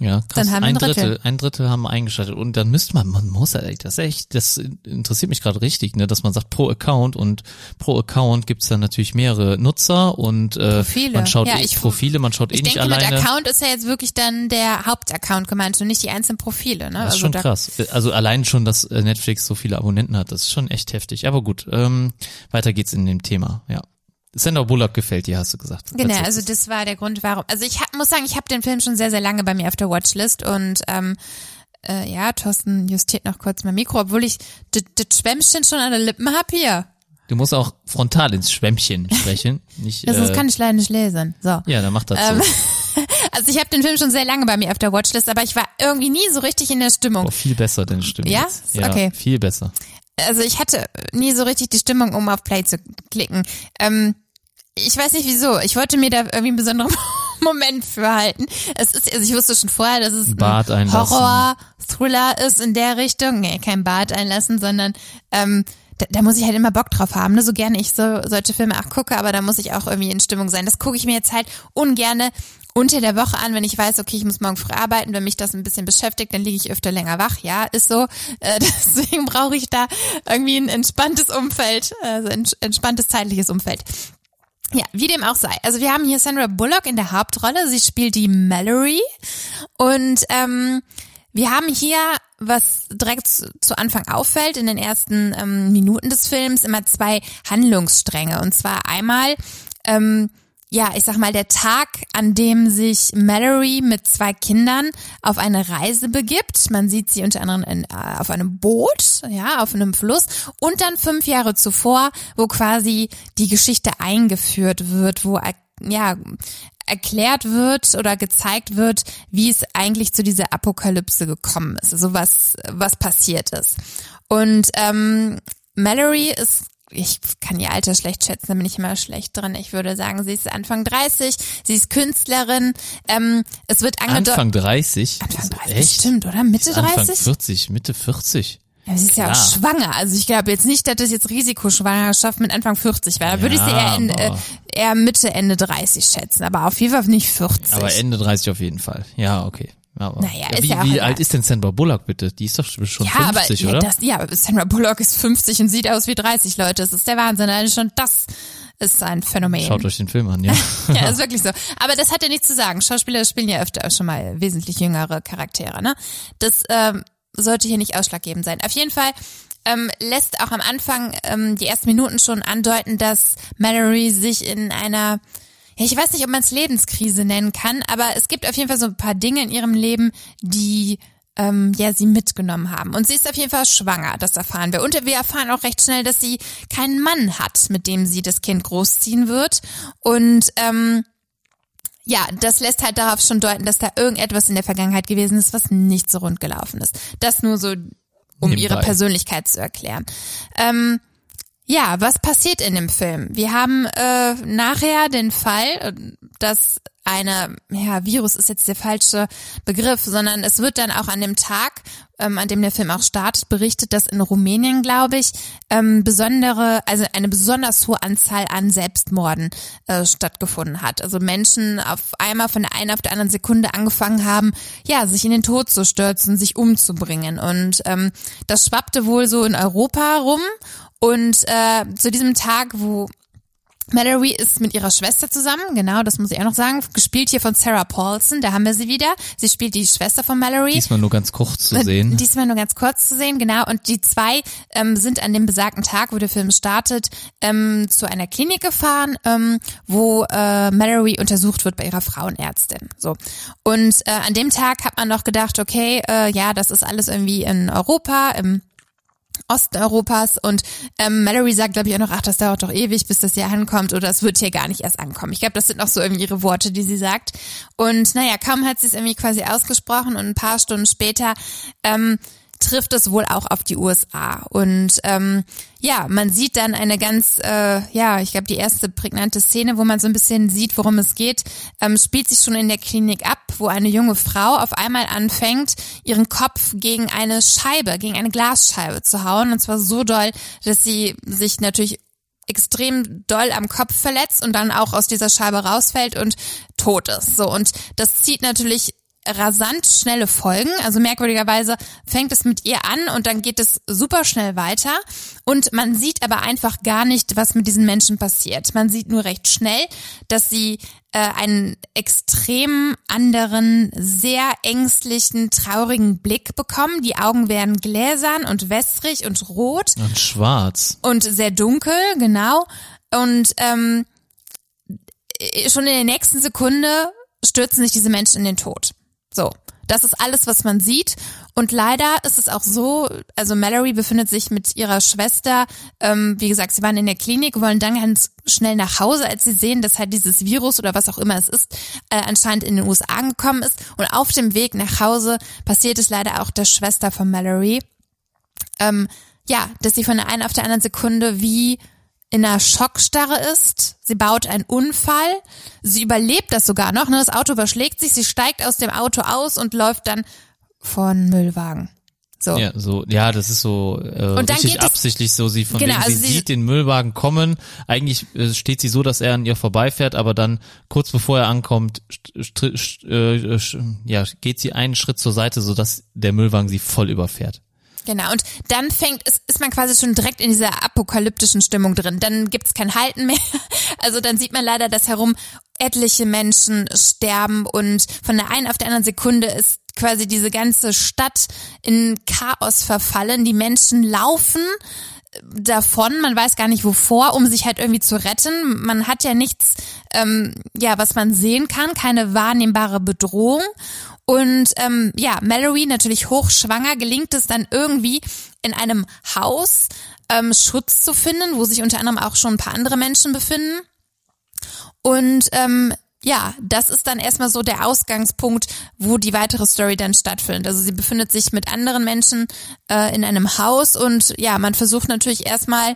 Ja, krass. Dann haben ein Drittel. Drittel, ein Drittel haben eingeschaltet und dann müsste man, man muss ey, das ist echt, das interessiert mich gerade richtig, ne, dass man sagt pro Account und pro Account gibt's dann natürlich mehrere Nutzer und äh, Profile. man schaut Ja, eh ich- Profile, man schaut eh Ich nicht denke, mit alleine. Account ist ja jetzt wirklich dann der Hauptaccount gemeint und nicht die einzelnen Profile. Ne? Das ist also schon da, krass. Also allein schon, dass äh, Netflix so viele Abonnenten hat, das ist schon echt heftig. Aber gut, ähm, weiter geht's in dem Thema, ja. Sandra Bullock gefällt dir, hast du gesagt. Genau, also das war der Grund, warum. Also ich hab, muss sagen, ich habe den Film schon sehr, sehr lange bei mir auf der Watchlist und ähm, äh, ja, Thorsten justiert noch kurz mein Mikro, obwohl ich das Schwämmchen schon an der Lippen hab hier. Du musst auch frontal ins Schwämmchen <laughs> sprechen. Nicht, Das äh, kann ich leider nicht lesen. So. ja, dann mach das Ähm, so. <laughs> Also ich habe den Film schon sehr lange bei mir auf der Watchlist, aber ich war irgendwie nie so richtig in der Stimmung. Boah, viel besser, deine Stimme. Ja? Jetzt. Ja, Okay. viel besser. Also ich hatte nie so richtig die Stimmung, um auf Play zu klicken. Ähm, ich weiß nicht wieso. Ich wollte mir da irgendwie einen besonderen <laughs> Moment für halten. Es ist, also ich wusste schon vorher, dass es Bart ein. Horror-Thriller ist in der Richtung. Nee, kein Bad einlassen, sondern ähm, da, da muss ich halt immer Bock drauf haben, ne? so gerne ich so solche Filme auch gucke, aber da muss ich auch irgendwie in Stimmung sein. Das gucke ich mir jetzt halt ungerne unter der Woche an, wenn ich weiß, okay, ich muss morgen früh arbeiten, wenn mich das ein bisschen beschäftigt, dann liege ich öfter länger wach. Ja, ist so. Äh, <laughs> deswegen brauche ich da irgendwie ein entspanntes Umfeld, also entspanntes zeitliches Umfeld. Ja, wie dem auch sei. Also wir haben hier Sandra Bullock in der Hauptrolle. Sie spielt die Mallory und ähm, wir haben hier, was direkt zu Anfang auffällt, in den ersten ähm, Minuten des Films immer zwei Handlungsstränge. Und zwar einmal ähm, ja, ich sag mal, der Tag, an dem sich Mallory mit zwei Kindern auf eine Reise begibt. Man sieht sie unter anderem in, äh, auf einem Boot, ja, auf einem Fluss. Und dann fünf Jahre zuvor, wo quasi die Geschichte eingeführt wird, wo ja, erklärt wird oder gezeigt wird, wie es eigentlich zu dieser Apokalypse gekommen ist, also was, was passiert ist. Und ähm, Mallory ist ich kann ihr Alter schlecht schätzen, da bin ich immer schlecht drin. Ich würde sagen, sie ist Anfang 30, sie ist Künstlerin. Ähm, es wird angedeutet. Anfang 30? Anfang 30, Echt? stimmt, oder? Mitte 30? Anfang 40, Mitte 40. Ja, sie ist ja, ja auch schwanger. Also ich glaube jetzt nicht, dass das jetzt Risikoschwangerschaft mit Anfang 40 war. Da ja, würde ich sie eher, in, äh, eher Mitte, Ende 30, schätzen. Aber auf jeden Fall nicht 40. Aber Ende 30 auf jeden Fall. Ja, okay. Aber, naja, ja, ist wie, ja auch wie alt ist denn Sandra Bullock bitte? Die ist doch schon ja, 50, aber, oder? Ja, das, ja, aber Sandra Bullock ist 50 und sieht aus wie 30 Leute. Das ist der Wahnsinn. Allein schon das ist ein Phänomen. Schaut euch den Film an, <laughs> ja. ja, ist wirklich so. Aber das hat ja nichts zu sagen. Schauspieler spielen ja öfter schon mal wesentlich jüngere Charaktere. Ne? Das ähm, sollte hier nicht ausschlaggebend sein. Auf jeden Fall ähm, lässt auch am Anfang ähm, die ersten Minuten schon andeuten, dass Mallory sich in einer ich weiß nicht, ob man es Lebenskrise nennen kann, aber es gibt auf jeden Fall so ein paar Dinge in ihrem Leben, die ähm, ja sie mitgenommen haben. Und sie ist auf jeden Fall schwanger, das erfahren wir. Und wir erfahren auch recht schnell, dass sie keinen Mann hat, mit dem sie das Kind großziehen wird. Und ähm, ja, das lässt halt darauf schon deuten, dass da irgendetwas in der Vergangenheit gewesen ist, was nicht so rund gelaufen ist. Das nur so, um Nebenbei. ihre Persönlichkeit zu erklären. Ähm, ja, was passiert in dem Film? Wir haben äh, nachher den Fall, äh, dass eine, ja, Virus ist jetzt der falsche Begriff, sondern es wird dann auch an dem Tag, ähm, an dem der Film auch startet, berichtet, dass in Rumänien, glaube ich, ähm, besondere, also eine besonders hohe Anzahl an Selbstmorden äh, stattgefunden hat. Also Menschen auf einmal von der einen auf der anderen Sekunde angefangen haben, ja, sich in den Tod zu stürzen, sich umzubringen. Und ähm, das schwappte wohl so in Europa rum und äh, zu diesem Tag, wo Mallory ist mit ihrer Schwester zusammen, genau, das muss ich auch noch sagen, gespielt hier von Sarah Paulson, da haben wir sie wieder. Sie spielt die Schwester von Mallory. Diesmal nur ganz kurz zu sehen. <laughs> Diesmal nur ganz kurz zu sehen, genau. Und die zwei ähm, sind an dem besagten Tag, wo der Film startet, ähm, zu einer Klinik gefahren, ähm, wo äh, Mallory untersucht wird bei ihrer Frauenärztin. So. Und äh, an dem Tag hat man noch gedacht, okay, äh, ja, das ist alles irgendwie in Europa, im Osteuropas und ähm, Mallory sagt, glaube ich, auch noch, ach, das dauert doch ewig, bis das hier ankommt oder es wird hier gar nicht erst ankommen. Ich glaube, das sind noch so irgendwie ihre Worte, die sie sagt. Und naja, kaum hat sie es irgendwie quasi ausgesprochen und ein paar Stunden später ähm, trifft es wohl auch auf die USA. Und ähm, ja, man sieht dann eine ganz, äh, ja, ich glaube, die erste prägnante Szene, wo man so ein bisschen sieht, worum es geht, ähm, spielt sich schon in der Klinik ab, wo eine junge Frau auf einmal anfängt, ihren Kopf gegen eine Scheibe, gegen eine Glasscheibe zu hauen. Und zwar so doll, dass sie sich natürlich extrem doll am Kopf verletzt und dann auch aus dieser Scheibe rausfällt und tot ist. So und das zieht natürlich rasant schnelle Folgen. Also merkwürdigerweise fängt es mit ihr an und dann geht es super schnell weiter. Und man sieht aber einfach gar nicht, was mit diesen Menschen passiert. Man sieht nur recht schnell, dass sie äh, einen extrem anderen, sehr ängstlichen, traurigen Blick bekommen. Die Augen werden gläsern und wässrig und rot. Und schwarz. Und sehr dunkel, genau. Und ähm, schon in der nächsten Sekunde stürzen sich diese Menschen in den Tod. So. Das ist alles, was man sieht. Und leider ist es auch so, also Mallory befindet sich mit ihrer Schwester, ähm, wie gesagt, sie waren in der Klinik, wollen dann ganz schnell nach Hause, als sie sehen, dass halt dieses Virus oder was auch immer es ist, äh, anscheinend in den USA angekommen ist. Und auf dem Weg nach Hause passiert es leider auch der Schwester von Mallory, ähm, ja, dass sie von der einen auf der anderen Sekunde wie in einer Schockstarre ist. Sie baut einen Unfall. Sie überlebt das sogar noch. Ne? Das Auto überschlägt sich. Sie steigt aus dem Auto aus und läuft dann vor einen Müllwagen. So. Ja, so, ja, das ist so äh, Und dann richtig geht es- absichtlich so, sie von Genau, wegen, also sie sie- sieht den Müllwagen kommen, eigentlich äh, steht sie so, dass er an ihr vorbeifährt, aber dann kurz bevor er ankommt, äh, ja, geht sie einen Schritt zur Seite, so dass der Müllwagen sie voll überfährt. Genau, und dann fängt, ist, ist man quasi schon direkt in dieser apokalyptischen Stimmung drin. Dann gibt's kein Halten mehr. <laughs> Also dann sieht man leider, dass herum etliche Menschen sterben und von der einen auf der anderen Sekunde ist quasi diese ganze Stadt in Chaos verfallen. Die Menschen laufen davon, man weiß gar nicht wovor, um sich halt irgendwie zu retten. Man hat ja nichts, ähm, ja, was man sehen kann, keine wahrnehmbare Bedrohung. Und ähm, ja, Mallory natürlich hochschwanger, gelingt es dann irgendwie in einem Haus ähm, Schutz zu finden, wo sich unter anderem auch schon ein paar andere Menschen befinden. Und ähm, ja, das ist dann erstmal so der Ausgangspunkt, wo die weitere Story dann stattfindet. Also sie befindet sich mit anderen Menschen äh, in einem Haus und ja, man versucht natürlich erstmal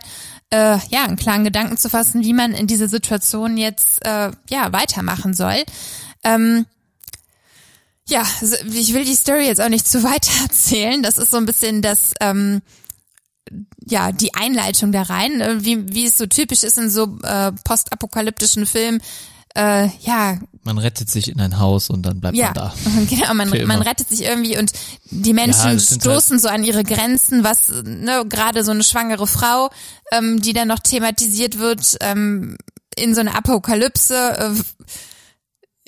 äh, ja einen klaren Gedanken zu fassen, wie man in dieser Situation jetzt äh, ja weitermachen soll. Ähm, ja, ich will die Story jetzt auch nicht zu weiter <laughs> erzählen. Das ist so ein bisschen das, ähm, ja, die Einleitung da rein, äh, wie, wie es so typisch ist in so äh, postapokalyptischen Filmen. Äh, ja, Man rettet sich in ein Haus und dann bleibt ja, man da. <laughs> genau, man, man rettet sich irgendwie und die Menschen Ja, sind halt stoßen so an ihre Grenzen, was ne, gerade so eine schwangere Frau, ähm, die dann noch thematisiert wird, ähm, in so einer Apokalypse, äh,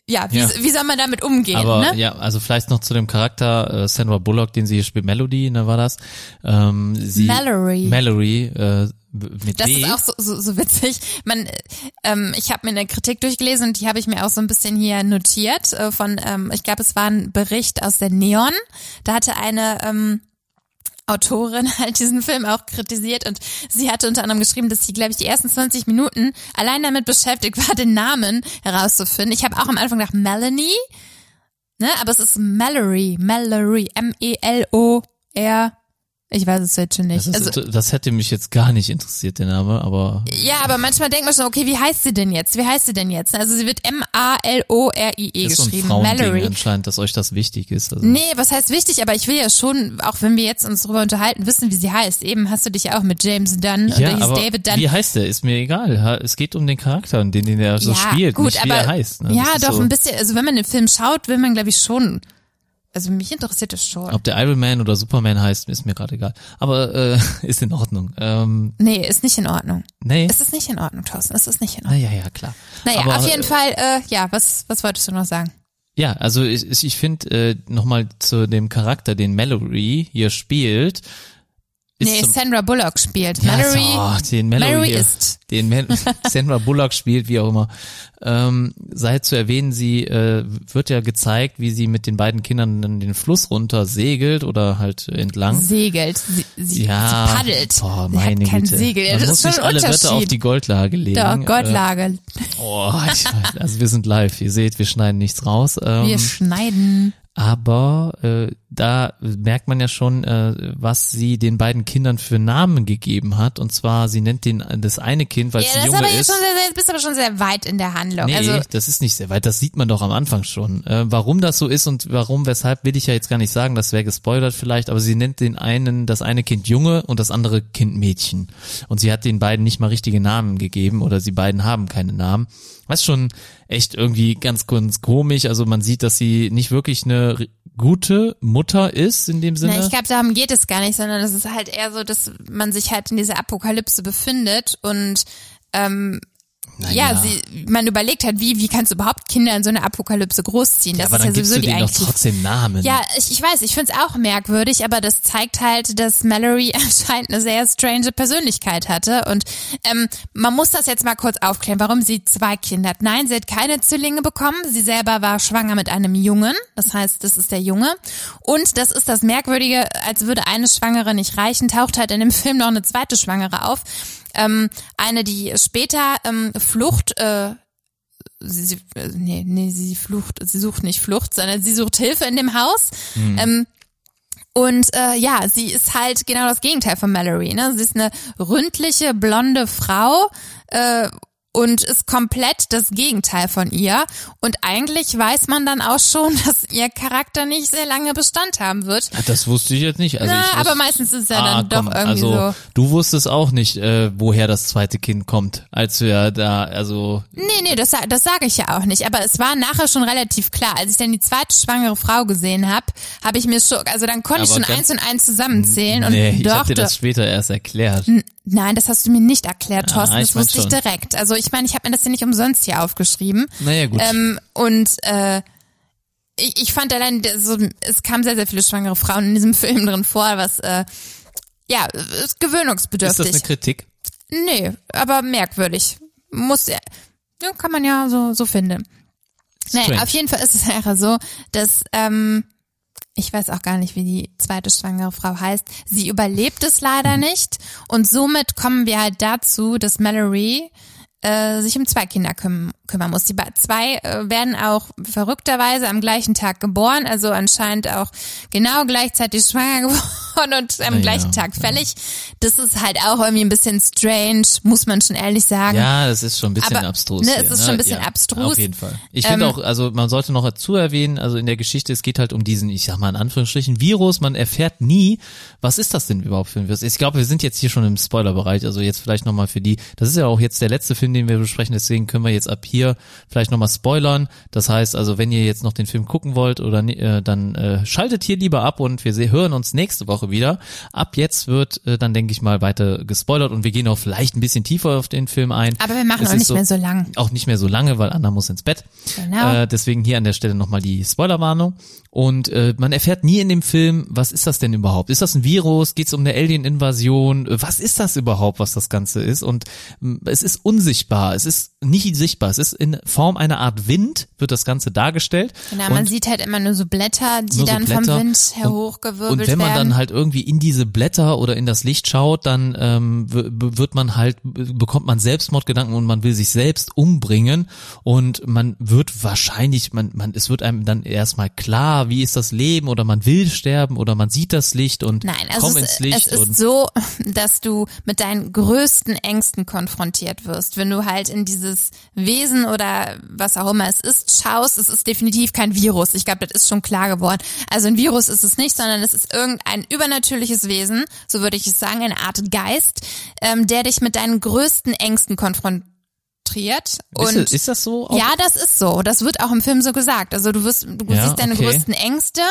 ja, wie, Ja. wie soll man damit umgehen, Aber ne? ja, also vielleicht noch zu dem Charakter äh, Sandra Bullock, den sie hier spielt, Melody, ne, war das? Ähm, sie, Mallory. Mallory, äh, mit Das W. ist auch so, so, so witzig. Man, äh, ähm, ich habe mir eine Kritik durchgelesen und die habe ich mir auch so ein bisschen hier notiert äh, von, ähm, ich glaube, es war ein Bericht aus der Neon. Da hatte eine ähm, Autorin <laughs> halt diesen Film auch kritisiert und sie hatte unter anderem geschrieben, dass sie, glaube ich, die ersten 20 Minuten allein damit beschäftigt war, den Namen herauszufinden. Ich habe auch am Anfang gedacht, Melanie, ne, aber es ist Mallory, Mallory, M-E-L-O-R. Ich weiß es jetzt schon nicht. das, ist, also, das hätte mich jetzt gar nicht interessiert, der Name, aber ja, aber manchmal denkt man schon, okay, wie heißt sie denn jetzt? Wie heißt sie denn jetzt? Also sie wird M-A-L-O-R-I-E ist so ein geschrieben. Mallory. anscheinend, dass euch das wichtig ist. Also, Nee, was heißt wichtig? Aber ich will ja schon, auch wenn wir jetzt uns darüber unterhalten, wissen, wie sie heißt. Eben hast du dich ja auch mit James Dunn ja, oder hieß aber David Dunn. wie heißt der? Ist mir egal. Es geht um den Charakter, den, den er so spielt, gut, nicht wie aber er heißt. Ne? ja, doch so, ein bisschen. Also wenn man den Film schaut, will man glaube ich schon. Also mich interessiert das schon. Ob der Iron Man oder Superman heißt, ist mir gerade egal. Aber äh, <laughs> ist in Ordnung. Ähm, Nee, ist nicht in Ordnung. nee. Es ist nicht in Ordnung, Thorsten. Es ist nicht in Ordnung. Naja, ja, klar. Naja, Aber, auf jeden äh, Fall, äh, ja, was, was wolltest du noch sagen? Ja, also ich, ich finde äh, nochmal zu dem Charakter, den Mallory hier spielt. Ist Nee, Sandra Bullock spielt. Ja, Mallory, so, den Mallory, Mallory ist. den Mal <laughs> Sandra Bullock spielt, wie auch immer. Ähm, sei zu erwähnen, sie äh, wird ja gezeigt, wie sie mit den beiden Kindern dann den Fluss runter segelt oder halt entlang. segelt. Sie, sie, ja, sie paddelt. Sie meine hat kein Güte. Segel. Man das muss ist schon alle. Wörter auf die Goldlage legen. Doch, Gottlage. Äh, oh, ich, also wir sind live. Ihr seht, wir schneiden nichts raus. Ähm, Wir schneiden. aber äh, da merkt man ja schon, äh, was sie den beiden Kindern für Namen gegeben hat. Und zwar, sie nennt den das eine Kind, weil Ja, es ein ist Junge ist. schon sehr, sehr, bist aber schon sehr weit in der Handlung. Nee, also, das ist nicht sehr weit. Das sieht man doch am Anfang schon. Äh, warum das so ist und warum, weshalb, will ich ja jetzt gar nicht sagen. Das wäre gespoilert vielleicht. Aber sie nennt den einen, das eine Kind Junge und das andere Kind Mädchen. Und sie hat den beiden nicht mal richtige Namen gegeben oder sie beiden haben keine Namen. Was schon echt irgendwie ganz, ganz komisch. Also man sieht, dass sie nicht wirklich eine gute Mutter ist in dem Sinne. na, ich glaube, darum geht es gar nicht, sondern es ist halt eher so, dass man sich halt in dieser Apokalypse befindet und ähm, ja, sie, man überlegt halt, wie, wie kannst du überhaupt Kinder in so einer Apokalypse großziehen? ja, Das aber ist ja dann gibst sowieso du die denen doch trotzdem Namen. Ja, ich, ich weiß, ich find's auch merkwürdig, aber das zeigt halt, dass Mallory <laughs> anscheinend eine sehr strange Persönlichkeit hatte. Und ähm, man muss das jetzt mal kurz aufklären, warum sie zwei Kinder hat. Nein, sie hat keine Zwillinge bekommen. Sie selber war schwanger mit einem Jungen. Das heißt, das ist der Junge. Und das ist das Merkwürdige, als würde eine Schwangere nicht reichen, taucht halt in dem <laughs> Film noch eine zweite Schwangere auf. Ähm, eine, die später ähm, Flucht äh, sie, sie, äh, nee, nee, sie flucht, sie sucht nicht Flucht, sondern sie sucht Hilfe in dem Haus. Ähm, und äh, ja, sie ist halt genau das Gegenteil von Mallory. Ne? Sie ist eine ründliche, blonde Frau, äh, und ist komplett das Gegenteil von ihr. Und eigentlich weiß man dann auch schon, <laughs> dass ihr Charakter nicht sehr lange Bestand haben wird. Das wusste ich jetzt nicht. Also Na, ich aber wusste- meistens ist es ja Ah, dann doch komm, irgendwie also, so. Du wusstest auch nicht, äh, woher das zweite Kind kommt, als wir da, also Nee, nee, das, das sage ich ja auch nicht. Aber es war nachher schon relativ klar. Als ich dann die zweite schwangere Frau gesehen habe, habe ich mir schon, also dann konnte ich Aber schon ganz- eins und eins zusammenzählen. Und nee, ich doch, hab dir das später erst erklärt. Nein, das hast du mir nicht erklärt, Thorsten. Ah, ich das wusste ich schon. direkt. Also ich meine, ich habe mir das ja nicht umsonst hier aufgeschrieben. Naja, gut. Ähm, und äh, ich, ich fand allein, so, es kamen sehr, sehr viele schwangere Frauen in diesem <laughs> Film drin vor, was äh, ja, ist Ist gewöhnungsbedürftig. das eine Kritik? Nee, aber merkwürdig. Muss ja, kann man ja so, so finden. Nee, Strange. auf jeden Fall ist es <laughs> einfach so, dass ähm, ich weiß auch gar nicht, wie die zweite schwangere Frau heißt. Sie überlebt es leider Mhm. nicht und somit kommen wir halt dazu, dass Mallory äh, sich um zwei Kinder küm kümmern muss. Die zwei äh, werden auch verrückterweise am gleichen Tag geboren, also anscheinend auch genau gleichzeitig schwanger <laughs> geworden und am Ja, gleichen Tag fällig. Das ist halt auch irgendwie ein bisschen strange, muss man schon ehrlich sagen. Ja, das ist schon ein bisschen Aber, abstrus. ne, hier, es ist schon ein bisschen ja, abstrus. Auf jeden Fall. Ich finde Ähm, auch, also man sollte noch dazu erwähnen, also in der Geschichte, es geht halt um diesen, ich sag mal in Anführungsstrichen, Virus. Man erfährt nie, was ist das denn überhaupt für ein Virus? Ich glaube, wir sind jetzt hier schon im Spoilerbereich, also jetzt vielleicht nochmal für die, das ist ja auch jetzt der letzte Film, den wir besprechen, deswegen können wir jetzt ab hier vielleicht nochmal spoilern. Das heißt also, wenn ihr jetzt noch den Film gucken wollt oder äh, dann äh, schaltet hier lieber ab und wir hören uns nächste Woche wieder. Ab jetzt wird äh, dann, denke ich mal, weiter gespoilert und wir gehen auch vielleicht ein bisschen tiefer auf den Film ein. Aber wir machen Es auch nicht mehr so lang. Auch nicht mehr so lange, weil Anna muss ins Bett. Genau. Äh, deswegen hier an der Stelle nochmal die Spoilerwarnung. Und äh, man erfährt nie in dem Film, was ist das denn überhaupt? Ist das ein Virus? Geht es um eine Alien-Invasion? Was ist das überhaupt, was das Ganze ist? Und es ist unsichtbar. Es ist nicht sichtbar. Es ist in Form einer Art Wind, wird das Ganze dargestellt. Genau, man sieht halt immer nur so Blätter, die so dann Blätter. vom Wind Und- hochgewirbelt und wenn man werden. dann halt irgendwie in diese Blätter oder in das Licht schaut, dann ähm, wird man halt, bekommt man Selbstmordgedanken und man will sich selbst umbringen und man wird wahrscheinlich, man, man, es wird einem dann erstmal klar, wie ist das Leben oder man will sterben oder man sieht das Licht und Nein, also kommt es, ins Licht es ist so, dass du mit deinen größten Ängsten konfrontiert wirst. Wenn du halt in dieses Wesen oder was auch immer es ist schaust, es ist definitiv kein Virus. Ich glaube, das ist schon klar geworden. Also ein Virus ist es nicht, sondern es ist irgendein übernatürliches Wesen, so würde ich es sagen, eine Art Geist, ähm, der dich mit deinen größten Ängsten konfrontiert. Und ist, ist das so? auch? ja, das ist so. Das wird auch im Film so gesagt. Also du wirst, du Ja, siehst deine okay. größten Ängste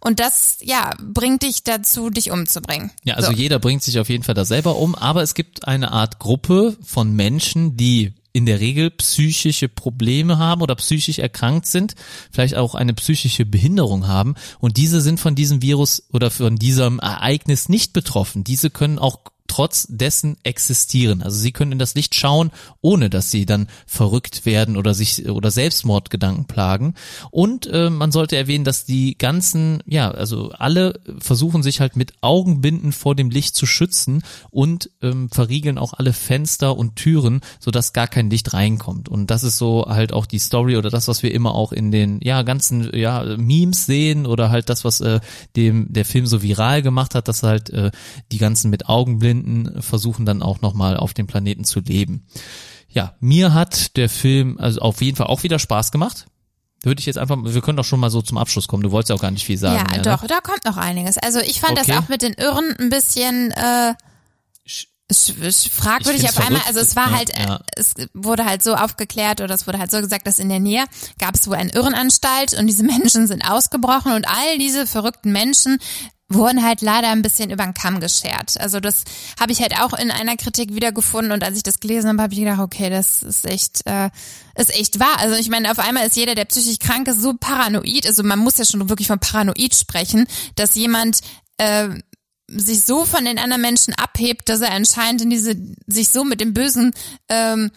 und das, ja, bringt dich dazu, dich umzubringen. Ja, also so. jeder bringt sich auf jeden Fall da selber um, aber es gibt eine Art Gruppe von Menschen, die in der Regel psychische Probleme haben oder psychisch erkrankt sind, vielleicht auch eine psychische Behinderung haben und diese sind von diesem Virus oder von diesem Ereignis nicht betroffen. Diese können auch trotz dessen existieren. Also sie können in das Licht schauen, ohne dass sie dann verrückt werden oder sich oder Selbstmordgedanken plagen. Und äh, man sollte erwähnen, dass die ganzen, ja, also alle versuchen sich halt mit Augenbinden vor dem Licht zu schützen und ähm, verriegeln auch alle Fenster und Türen, sodass gar kein Licht reinkommt. Und das ist so halt auch die Story oder das, was wir immer auch in den ja ganzen ja Memes sehen oder halt das, was äh, dem der Film so viral gemacht hat, dass halt äh, die ganzen mit Augenblinden versuchen dann auch nochmal auf dem Planeten zu leben. Ja, mir hat der Film also auf jeden Fall auch wieder Spaß gemacht. Würde ich jetzt einfach, wir können doch schon mal so zum Abschluss kommen. Du wolltest ja auch gar nicht viel sagen. ja, ne? doch, da kommt noch einiges. Also ich fand Okay. das auch mit den Irren ein bisschen äh, fragwürdig Ich auf einmal. Also es war Ja, halt, äh, ja. es wurde halt so aufgeklärt oder es wurde halt so gesagt, dass in der Nähe gab es wohl eine Irrenanstalt und diese <laughs> Menschen sind ausgebrochen und all diese verrückten Menschen wurden halt leider ein bisschen über den Kamm geschert. Also das habe ich halt auch in einer Kritik wiedergefunden und als ich das gelesen habe, habe ich gedacht, okay, das ist echt, äh, ist echt wahr. Also ich meine, auf einmal ist jeder, der psychisch krank ist, so paranoid. Also man muss ja schon wirklich von paranoid sprechen, dass jemand äh, sich so von den anderen Menschen abhebt, dass er anscheinend in diese, sich so mit dem Bösen, ähm,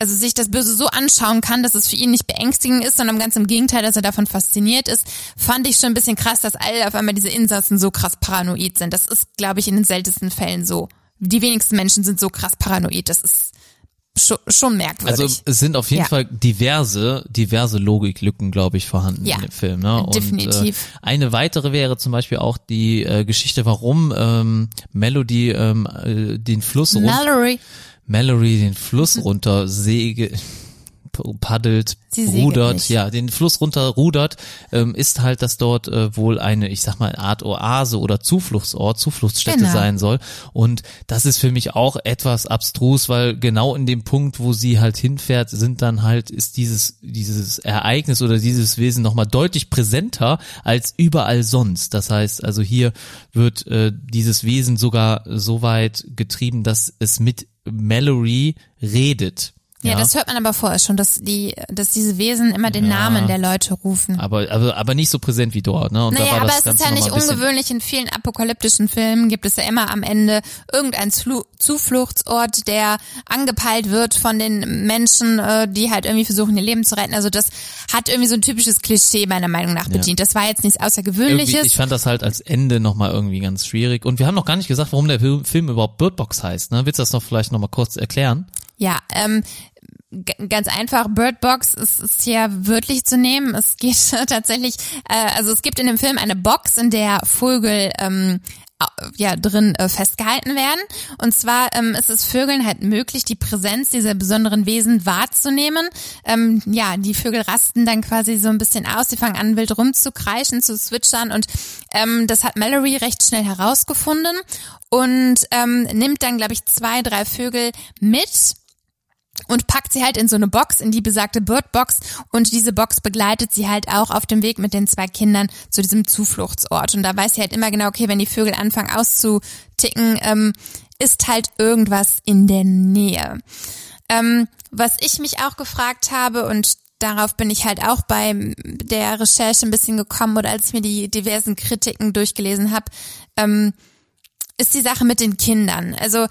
also sich das Böse so anschauen kann, dass es für ihn nicht beängstigend ist, sondern ganz im Gegenteil, dass er davon fasziniert ist, fand ich schon ein bisschen krass, dass alle auf einmal diese Insassen so krass paranoid sind. Das ist, glaube ich, in den seltensten Fällen so. Die wenigsten Menschen sind so krass paranoid. Das ist schon, schon merkwürdig. Also es sind auf jeden Ja. Fall diverse, diverse Logiklücken, glaube ich, vorhanden Ja, in dem Film. Ne? Und, definitiv. Äh, eine weitere wäre zum Beispiel auch die äh, Geschichte, warum ähm, Melody ähm, äh, den Fluss Mallory, Mallory den Fluss runter säge, paddelt, Sie rudert, ja, den Fluss runter rudert, ähm, ist halt, dass dort äh, wohl eine, ich sag mal, Art Oase oder Zufluchtsort, Zufluchtsstätte Genau. sein soll. Und das ist für mich auch etwas abstrus, weil genau in dem Punkt, wo sie halt hinfährt, sind dann halt, ist dieses, dieses Ereignis oder dieses Wesen nochmal deutlich präsenter als überall sonst. Das heißt, also hier wird äh, dieses Wesen sogar so weit getrieben, dass es mit Mallory redet. Ja, das hört man aber vorher schon, dass die, dass diese Wesen immer den Ja. Namen der Leute rufen. aber, aber, aber nicht so präsent wie dort, ne? Und da Naja, aber das es ist ja nicht ungewöhnlich. In vielen apokalyptischen Filmen gibt es ja immer am Ende irgendein Zuflu Zufluchtsort, der angepeilt wird von den Menschen, äh, die halt irgendwie versuchen, ihr Leben zu retten. Also das hat irgendwie so ein typisches Klischee meiner Meinung nach bedient. Das war jetzt nichts Irgendwie, Außergewöhnliches. ich fand das halt als Ende nochmal irgendwie ganz schwierig. Und wir haben noch gar nicht gesagt, warum der Film überhaupt Bird Box heißt. Ne? Willst du das noch vielleicht nochmal kurz erklären? Ja, ähm, ganz einfach, Bird Box ist, ist hier wörtlich zu nehmen. Es geht <laughs> tatsächlich, äh, also es gibt in dem Film eine Box, in der Vögel ähm, ja drin äh, festgehalten werden. Und zwar ähm, ist es Vögeln halt möglich, die Präsenz dieser besonderen Wesen wahrzunehmen. Ähm, ja, die Vögel rasten dann quasi so ein bisschen aus, die fangen an wild rumzukreischen, zu switchern und ähm, das hat Mallory recht schnell herausgefunden und ähm, nimmt dann, glaube ich, zwei, drei Vögel mit und packt sie halt in so eine Box, in die besagte Birdbox und diese Box begleitet sie halt auch auf dem Weg mit den zwei Kindern zu diesem Zufluchtsort und da weiß sie halt immer genau, okay, wenn die Vögel anfangen auszuticken, ähm, ist halt irgendwas in der Nähe. Ähm, was ich mich auch gefragt habe und darauf bin ich halt auch bei der Recherche ein bisschen gekommen oder als ich mir die diversen Kritiken durchgelesen habe, ähm, ist die Sache mit den Kindern. Also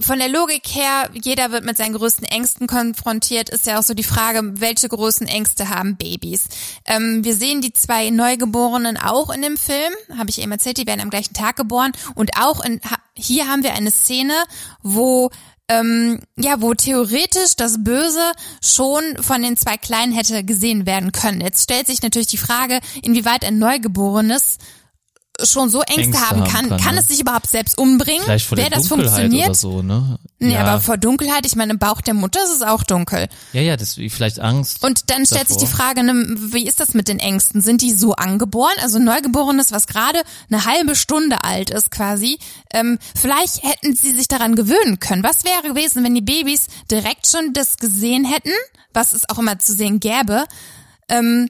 von der Logik her, jeder wird mit seinen größten Ängsten konfrontiert, ist ja auch so die Frage, welche großen Ängste haben Babys. Ähm, wir sehen die zwei Neugeborenen auch in dem Film, habe ich eben erzählt, die werden am gleichen Tag geboren und auch in, hier haben wir eine Szene, wo ähm, ja, wo theoretisch das Böse schon von den zwei Kleinen hätte gesehen werden können. Jetzt stellt sich natürlich die Frage, inwieweit ein Neugeborenes schon so Ängste, Ängste haben kann. kann, Kann ne? es sich überhaupt selbst umbringen? Vielleicht vor Wer der das Dunkelheit funktioniert? oder so, ne? Nee, ja. aber vor Dunkelheit, ich meine, im Bauch der Mutter ist es auch dunkel. ja, ja, das vielleicht Angst. Und dann stellt sich die. Frage, ne, wie ist das mit den Ängsten? Sind die so angeboren? Also Neugeborenes, was gerade eine halbe Stunde alt ist quasi. Ähm, vielleicht hätten sie sich daran gewöhnen können. Was wäre gewesen, wenn die Babys direkt schon das gesehen hätten, was es auch immer zu sehen gäbe? Ähm,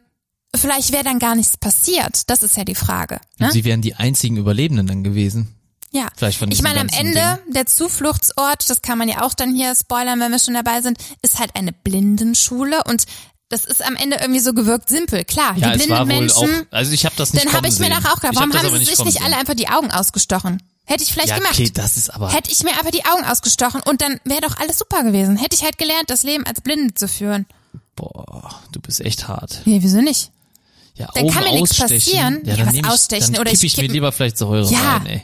vielleicht wäre dann gar nichts passiert. Das ist ja die Frage. Ne? Sie wären die einzigen Überlebenden dann gewesen. Ja, Vielleicht von ich meine, am Ende der Zufluchtsort, das kann man ja auch dann hier spoilern, wenn wir schon dabei sind, ist halt eine Blindenschule und das ist am Ende irgendwie so gewirkt simpel. Klar, Ja, die blinden wohl Menschen, auch, also ich habe das nicht dann habe ich mir nachher auch gedacht, hab warum das haben aber sie sich nicht sehen. alle einfach die Augen ausgestochen? Hätte ich vielleicht Ja, gemacht. okay, das ist aber, Hätte ich mir einfach die Augen ausgestochen und dann wäre doch alles super gewesen. Hätte ich halt gelernt, das Leben als Blinde zu führen. boah, du bist echt hart. Nee, wieso nicht? Ja, Dann Augen kann mir nichts passieren. Ja, Ja, was ich, ausstechen dann oder ich ich mir kipp- lieber vielleicht Säure Ja. rein, ey.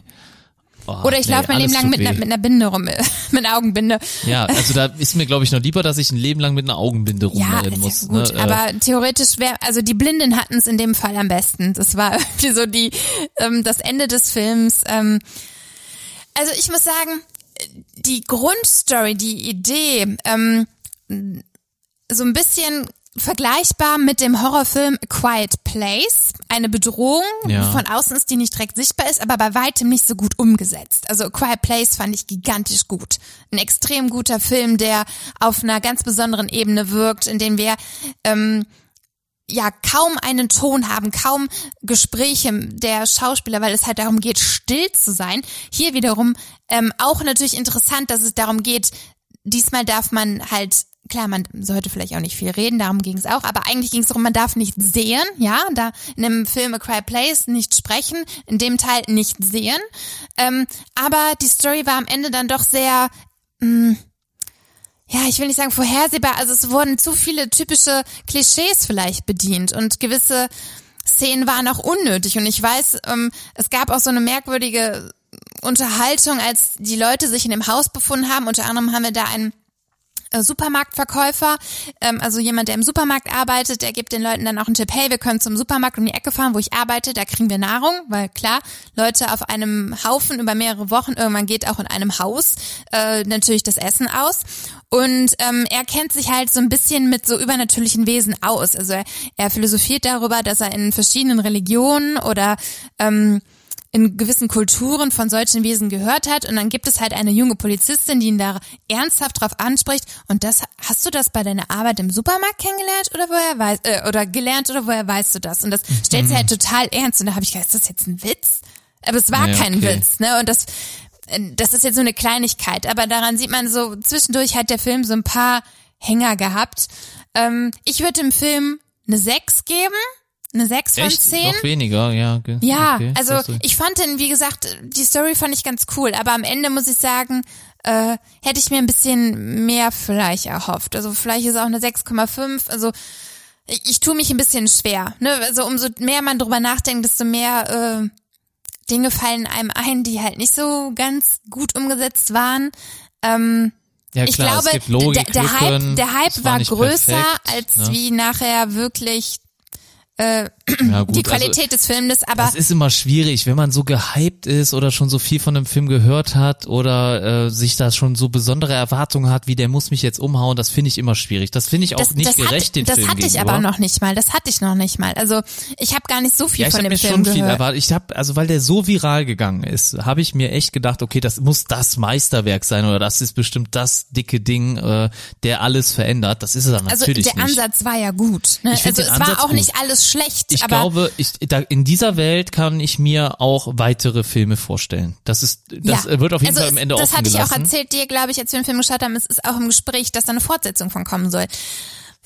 Oh, Oder ich nee, laufe mein Leben lang mit einer, weh. mit einer Binde rum, <laughs> mit einer Augenbinde. Ja, <laughs> also da ist mir, glaube ich, noch lieber, dass ich ein Leben lang mit einer Augenbinde Ja, rumrennen ist muss. ja gut, ne? Äh, aber theoretisch wäre, also die Blinden hatten es in dem Fall am besten. Das war <laughs> irgendwie so die, ähm, das Ende des Films. Ähm, also ich muss sagen, die Grundstory, die Idee, ähm, so ein bisschen vergleichbar mit dem Horrorfilm Quiet Place. Eine Bedrohung Ja. von außen ist, die nicht direkt sichtbar ist, aber bei weitem nicht so gut umgesetzt. Also Quiet Place fand ich gigantisch gut. Ein extrem guter Film, der auf einer ganz besonderen Ebene wirkt, in dem wir ähm, ja kaum einen Ton haben, kaum Gespräche der Schauspieler, weil es halt darum geht, still zu sein. Hier wiederum ähm, auch natürlich interessant, dass es darum geht, diesmal darf man halt, klar, man sollte vielleicht auch nicht viel reden, darum ging es auch, aber eigentlich ging es darum, man darf nicht sehen, ja, da in dem Film A Quiet Place nicht sprechen, in dem Teil nicht sehen. Ähm, aber die Story war am Ende dann doch sehr ja, ich will nicht sagen vorhersehbar, also es wurden zu viele typische Klischees vielleicht bedient und gewisse Szenen waren auch unnötig und ich weiß, ähm, es gab auch so eine merkwürdige Unterhaltung, als die Leute sich in dem Haus befunden haben. Unter anderem haben wir da einen Supermarktverkäufer, ähm, also jemand, der im Supermarkt arbeitet, der gibt den Leuten dann auch einen Tipp, hey, wir können zum Supermarkt um die Ecke fahren, wo ich arbeite, da kriegen wir Nahrung, weil klar, Leute auf einem Haufen über mehrere Wochen, irgendwann geht auch in einem Haus äh, natürlich das Essen aus. Und ähm, er kennt sich halt so ein bisschen mit so übernatürlichen Wesen aus. Also er, er philosophiert darüber, dass er in verschiedenen Religionen oder ähm, in gewissen Kulturen von solchen Wesen gehört hat und dann gibt es halt eine junge Polizistin, die ihn da ernsthaft drauf anspricht und das hast du das bei deiner Arbeit im Supermarkt kennengelernt oder woher weißt äh, oder gelernt oder woher weißt du das und das stellt sie halt total ernst und da habe ich gedacht, ist das jetzt ein Witz? Aber es war Ja, kein okay. Witz, ne? Und das das ist jetzt so eine Kleinigkeit, aber daran sieht man so zwischendurch hat der Film so ein paar Hänger gehabt. Ähm, ich würde dem Film eine 6 geben, eine 6 von Echt? 10. Noch weniger, ja. ge- Ja, okay, also ich fand den, wie gesagt, die Story fand ich ganz cool, aber am Ende muss ich sagen, äh, hätte ich mir ein bisschen mehr vielleicht erhofft. Also vielleicht ist auch eine 6,5. Also ich, ich tue mich ein bisschen schwer. Ne? Also umso mehr man drüber nachdenkt, desto mehr äh, Dinge fallen einem ein, die halt nicht so ganz gut umgesetzt waren. Ähm, ja, ich klar, glaube, es gibt Logik, der, der Hype, der Hype war, nicht größer, perfekt, als ne? wie nachher wirklich äh, ja, <clears throat> gut, die Qualität also, des Filmes. Aber Das ist immer schwierig, wenn man so gehypt ist oder schon so viel von einem Film gehört hat oder äh, sich da schon so besondere Erwartungen hat, wie der muss mich jetzt umhauen, das finde ich immer schwierig. Das finde ich auch das, nicht das gerecht hatte, den das Film hatte ich gegenüber. aber noch nicht mal. Das hatte ich noch nicht mal. Also ich habe gar nicht so viel Ja, ich von dem mir Film schon viel erwartet. Ich habe, also weil der so viral gegangen ist, habe ich mir echt gedacht, okay, das muss das Meisterwerk sein oder das ist bestimmt das dicke Ding, äh, der alles verändert. Das ist es dann also natürlich der nicht. Ansatz war ja gut. Ne? Ich Also es den war Ansatz auch gut. nicht alles schlecht. Ich glaube, ich, da, in dieser Welt kann ich mir auch weitere Filme vorstellen. Das ist, das ja. wird auf jeden also Fall am Ende es, Das offen hatte ich auch gelassen. erzählt dir, glaube ich, als wir den Film geschaut haben. Es ist auch im Gespräch, dass da eine Fortsetzung von kommen soll.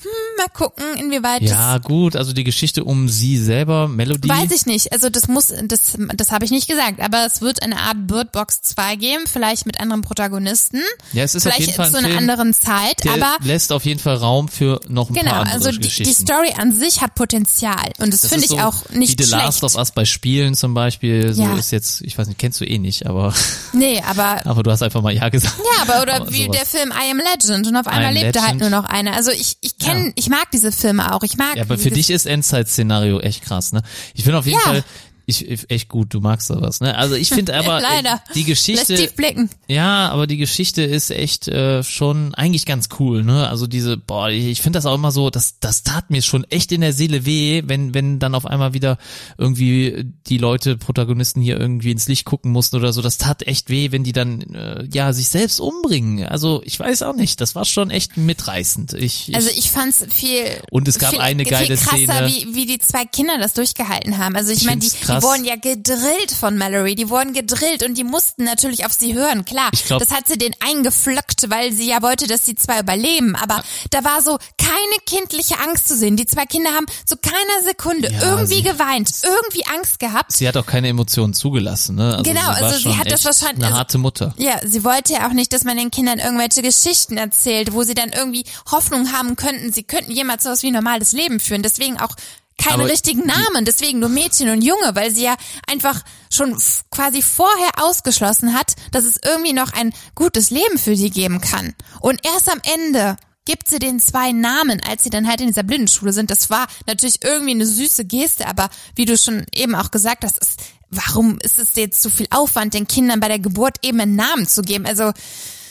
Hm, mal gucken, inwieweit Ja, gut, also die Geschichte um sie selber, Melody. Weiß ich nicht. Also das muss, das, das habe ich nicht gesagt. Aber es wird eine Art Bird Box 2 geben, vielleicht mit anderen Protagonisten. Ja, es ist auf vielleicht jeden Fall zu ein einer Film, anderen Zeit. aber lässt auf jeden Fall Raum für noch ein Genau, paar andere also die, die Geschichten. Story an sich hat Potenzial und das, Das finde ich so auch nicht wie The schlecht. Last of Us bei Spielen zum Beispiel, so Ja. ist jetzt, ich weiß nicht, kennst du eh nicht, aber, <laughs> Nee, aber aber du hast einfach mal Ja gesagt. ja, aber oder <laughs> Aber wie sowas. der Film I Am Legend und auf einmal lebt da halt nur noch einer. Also ich ich kenne, Ja. ich mag diese Filme auch. Ich mag Ja, aber für dich ist Endzeit-Szenario echt krass, ne? Ich finde auf jeden Ja. Fall, ich, ich- echt gut, du magst sowas, ne? Also ich finde <laughs> aber, Leider. äh, die Geschichte, Lässt tief blicken. Ja, aber die Geschichte ist echt äh, schon eigentlich ganz cool, ne? Also diese, boah, ich, ich finde das auch immer so, das, das tat mir schon echt in der Seele weh, wenn, wenn dann auf einmal wieder irgendwie die Leute, Protagonisten hier irgendwie ins Licht gucken mussten oder so. Das tat echt weh, wenn die dann äh, ja sich selbst umbringen. Also ich weiß auch nicht, das war schon echt mitreißend. Ich, Also ich, ich fand's viel Und es gab viel, eine viel geile krasser, Szene. wie wie die zwei Kinder das durchgehalten haben. Also ich, Ich meine, die, find's die wurden ja gedrillt von Mallory, die wurden gedrillt und die mussten natürlich auf sie hören. Klar, Ich glaub- das hat sie den eingeflöckt, weil sie ja wollte, dass die zwei überleben. Aber da war so keine kindliche Angst zu sehen. Die zwei Kinder haben zu keiner Sekunde Ja, irgendwie geweint, irgendwie Angst gehabt. sie hat auch keine Emotionen zugelassen, ne? Also Genau, sie also sie hat das wahrscheinlich- eine also- harte Mutter. Ja, sie wollte ja auch nicht, dass man den Kindern irgendwelche Geschichten erzählt, wo sie dann irgendwie Hoffnung haben könnten, sie könnten jemals sowas wie ein normales Leben führen. Deswegen auch keine Aber richtigen Namen, deswegen nur Mädchen und Junge, weil sie ja einfach schon quasi vorher ausgeschlossen hat, dass es irgendwie noch ein gutes Leben für sie geben kann. Und erst am Ende gibt sie den zwei Namen, als sie dann halt in dieser Blindenschule sind. Das war natürlich irgendwie eine süße Geste, aber wie du schon eben auch gesagt hast, ist, warum ist es jetzt zu viel Aufwand, den Kindern bei der Geburt eben einen Namen zu geben? Also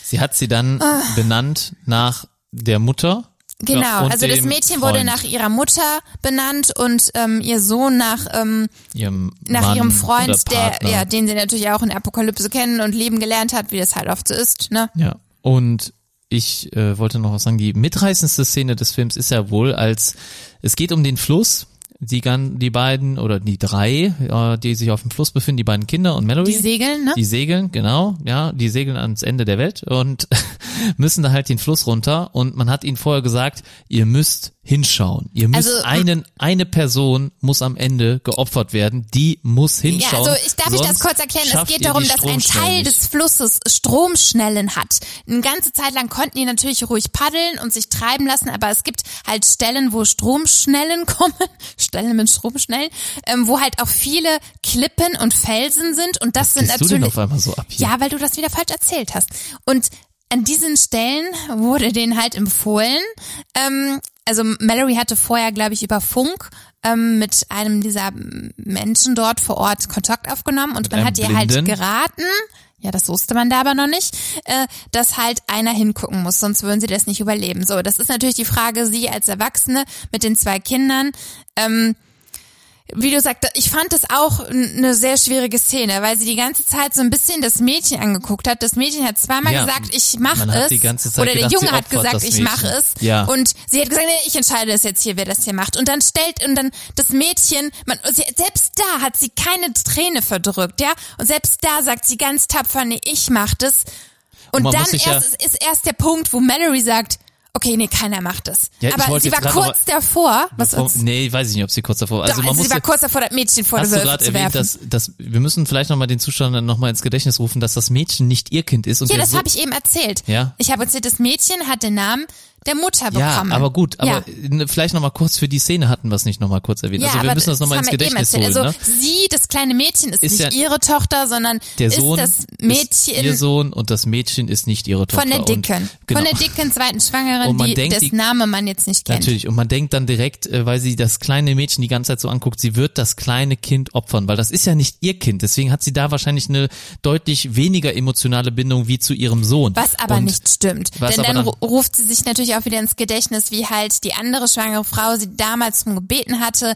Sie hat sie dann Ah. benannt nach der Mutter. Genau, Ja, also das Mädchen wurde Freund, nach ihrer Mutter benannt und ähm, ihr Sohn nach ähm, ihrem nach Mann ihrem Freund, der ja, den sie natürlich auch in der Apokalypse kennen und lieben gelernt hat, wie das halt oft so ist, ne? Ja, und ich äh, wollte noch was sagen, die mitreißendste Szene des Films ist ja wohl, als es geht um den Fluss, die, die beiden oder die drei, äh, die sich auf dem Fluss befinden, die beiden Kinder und Mallory. Die segeln, ne? Die segeln, genau, ja, die segeln ans Ende der Welt und <laughs> müssen da halt den Fluss runter und man hat ihnen vorher gesagt, ihr müsst hinschauen. Ihr müsst Also, einen, eine Person muss am Ende geopfert werden, die muss Ja, hinschauen. also ich darf ich das kurz erklären. Es geht darum, dass ein Teil des Flusses Stromschnellen hat. Eine ganze Zeit lang konnten die natürlich ruhig paddeln und sich treiben lassen, aber es gibt halt Stellen, wo Stromschnellen <laughs> kommen, Stellen mit Stromschnellen, ähm, wo halt auch viele Klippen und Felsen sind und das sind Bist du denn natürlich auf einmal so ab hier? Ja, weil du das wieder falsch erzählt hast. Und an diesen Stellen wurde denen halt empfohlen, ähm, also Mallory hatte vorher, glaube ich, über Funk ähm, mit einem dieser Menschen dort vor Ort Kontakt aufgenommen und man einem hat ihr halt geraten, ja, das wusste man da aber noch nicht, äh, dass halt einer hingucken muss, sonst würden sie das nicht überleben. So, das ist natürlich die Frage, sie als Erwachsene mit den zwei Kindern, ähm, wie du sagst, ich fand das auch eine sehr schwierige Szene, weil sie die ganze Zeit so ein bisschen das Mädchen angeguckt hat. Das Mädchen hat zweimal Ja, gesagt, ich mache es. die ganze Zeit Oder der gedacht, Junge hat gesagt, das ich mache es. Ja. Und sie hat gesagt, nee, ich entscheide es jetzt hier, wer das hier macht. Und dann stellt, und dann das Mädchen, man, sie, selbst da hat sie keine Träne verdrückt, ja. Und selbst da sagt sie ganz tapfer, nee, ich mach das. Und, man dann sich ja- erst, ist erst der Punkt, wo Mallory sagt, okay, nee, keiner macht das. Ja, Aber sie war kurz davor, was uns, nee, weiß ich nicht, ob sie kurz davor. Also also, man muss sie war kurz davor, das Mädchen vor Hast du Wölfe gerade zu erwähnt, werfen. dass, dass wir müssen vielleicht nochmal den Zuschauern nochmal ins Gedächtnis rufen, dass das Mädchen nicht ihr Kind ist und Ja, der das so habe ich eben erzählt. Ja. Ich habe erzählt, das Mädchen hat den Namen der Mutter ja, bekommen. aber gut, aber ja. ne, vielleicht nochmal kurz für die Szene hatten wir es nicht nochmal kurz erwähnt. Ja, also wir müssen das nochmal ins eben Gedächtnis holen. Also ne? sie, das kleine Mädchen, ist, Ist nicht ja- ihre Tochter, sondern Der Sohn ist das ist Mädchen ihr Sohn und das Mädchen ist nicht ihre Tochter. von der Dicken. Und, genau. Von der dicken zweiten Schwangeren, die, denkt, die- Name man jetzt nicht kennt. Natürlich. Und man denkt dann direkt, äh, weil sie das kleine Mädchen die ganze Zeit so anguckt, sie wird das kleine Kind opfern, weil das ist ja nicht ihr Kind. Deswegen hat sie da wahrscheinlich eine deutlich weniger emotionale Bindung wie zu ihrem Sohn. Was aber Und nicht stimmt. Denn dann dann- ru- ruft sie sich natürlich auch wieder ins Gedächtnis, wie halt die andere schwangere Frau sie damals drum gebeten hatte,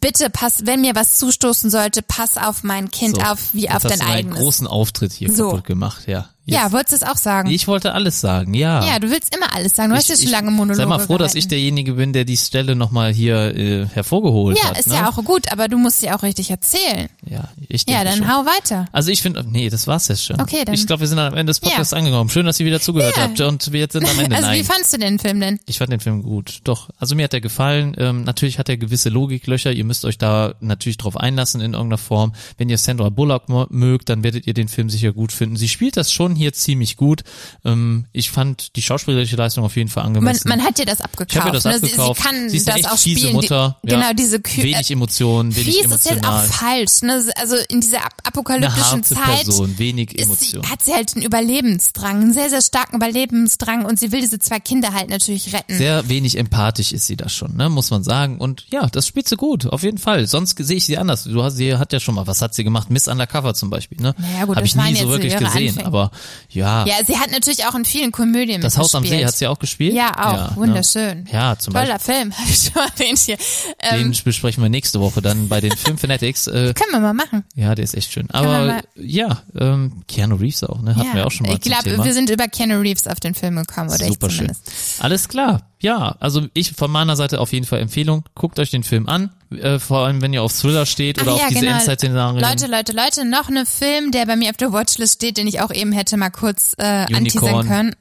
bitte pass, wenn mir was zustoßen sollte, pass auf mein Kind So, auf, wie auf hast dein du eigenes. großen Auftritt hier So. kaputt gemacht, ja. Ja, Jetzt- wolltest du es auch sagen? Ich wollte alles sagen, ja. ja, du willst immer alles sagen. Du hast ja Ich- schon ich- lange Monologe Sei mal froh, dass gehalten. ich derjenige bin, der die Stelle nochmal hier äh, hervorgeholt Ja, hat. ist ne? ja auch gut, aber du musst sie auch richtig erzählen. Ja, ich Ja, denke dann schon. hau weiter. Also ich finde, nee, das war's jetzt schon. Okay, dann- Ich glaube, wir sind am Ende des Podcasts Ja. angekommen. Schön, dass ihr wieder zugehört Ja. habt und wir jetzt sind am Ende. Also wie Nein. fandst du den Film denn? Ich fand den Film gut, doch. Also mir hat er gefallen. Ähm, natürlich hat er gewisse Logiklöcher. Ihr müsst euch da natürlich drauf einlassen in irgendeiner Form. Wenn ihr Sandra Bullock mögt, dann werdet ihr den Film sicher gut finden. Sie spielt das schon hier ziemlich gut. Ähm, ich fand die schauspielerische Leistung auf jeden Fall Man, angemessen. man hat dir das abgekauft. ich habe mir das ne? abgekauft. Sie, sie kann Sie ist das echt auch fiese spielen. Mutter. Die, ja. Genau, diese Kü- Wenig Emotionen, wenig Fies ist jetzt auch emotional. falsch. Ne? Also in dieser apokalyptischen Zeit Person, wenig ist sie, Emotionen. hat sie halt einen Überlebensdrang, einen sehr, sehr starken Überlebensdrang und sie will diese zwei Kinder halt natürlich retten. Sehr wenig empathisch ist sie das schon, ne, muss man sagen. Und ja, das spielt sie gut, auf jeden Fall. Sonst sehe ich sie anders. Du hast, sie hat ja schon mal, was hat sie gemacht? Miss Undercover zum Beispiel, ne? Naja, gut, Habe das ich nie so wirklich gesehen. Anfänge. Aber ja, ja, sie hat natürlich auch in vielen Komödien das Haus am See hat sie auch gespielt. Ja, auch. ne? Wunderschön. Ja, zum Toller Film, <laughs> habe ich schon mal erwähnt hier. Ähm, Den besprechen wir nächste Woche dann bei den Film Fanatics. Äh, können wir mal machen. ja, der ist echt schön. Aber ja, ähm, Keanu Reeves auch, ne? Hatten ja. wir auch schon mal Ich glaube, wir sind über Keanu Reeves auf den Film gekommen, oder Super ich schön. zumindest. Alles klar. Ja, also ich von meiner Seite auf jeden Fall Empfehlung. Guckt euch den Film an. Äh, vor allem, wenn ihr auf Thriller steht oder Ach auf ja, diese genau. Endzeit-Szenarien. Leute, Leute, Leute, noch ein Film, der bei mir auf der Watchlist steht, den ich auch eben hätte mal kurz äh, anteasern können.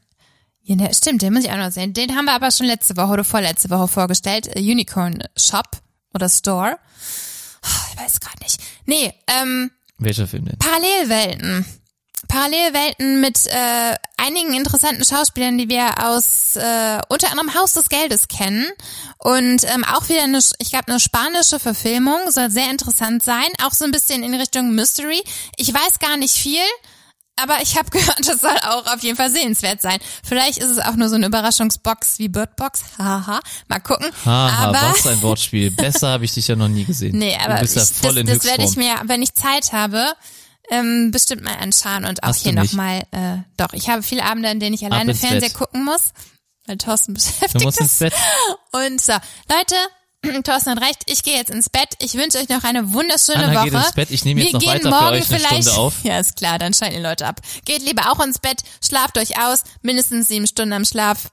Ja, ne, stimmt, den muss ich auch noch sehen. Den haben wir aber schon letzte Woche oder vorletzte Woche vorgestellt. Äh, Unicorn Shop oder Store. Oh, ich weiß gerade nicht. Nee, ähm, Welcher Film denn? Parallelwelten. Parallelwelten mit äh, einigen interessanten Schauspielern, die wir aus äh, unter anderem Haus des Geldes kennen. Und ähm, auch wieder eine, ich glaube, eine spanische Verfilmung, soll sehr interessant sein. Auch so ein bisschen in Richtung Mystery. Ich weiß gar nicht viel, aber ich habe <laughs> gehört, das soll auch auf jeden Fall sehenswert sein. Vielleicht ist es auch nur so eine Überraschungsbox wie Birdbox. Haha, mal gucken. Haha, aber was ein <laughs> Wortspiel. Besser habe ich dich ja noch nie gesehen. Nee, aber ich, voll das, das werde ich mir, wenn ich Zeit habe, ähm, bestimmt mal anschauen und auch Hast hier nochmal, äh, doch, ich habe viele Abende, in denen ich alleine Fernseher Bett. gucken muss, weil Thorsten <laughs> beschäftigt musst ins ist. Bett. Und so, Leute, <clears throat> Thorsten hat recht, ich gehe jetzt ins Bett. Ich wünsche euch noch eine wunderschöne Anna Woche. geht ins Bett. Ich nehme jetzt Wir noch gehen weiter für morgen euch eine vielleicht, Stunde auf. Ja, ist klar, dann schalten die Leute ab. Geht lieber auch ins Bett, schlaft euch aus, mindestens sieben Stunden am Schlaf.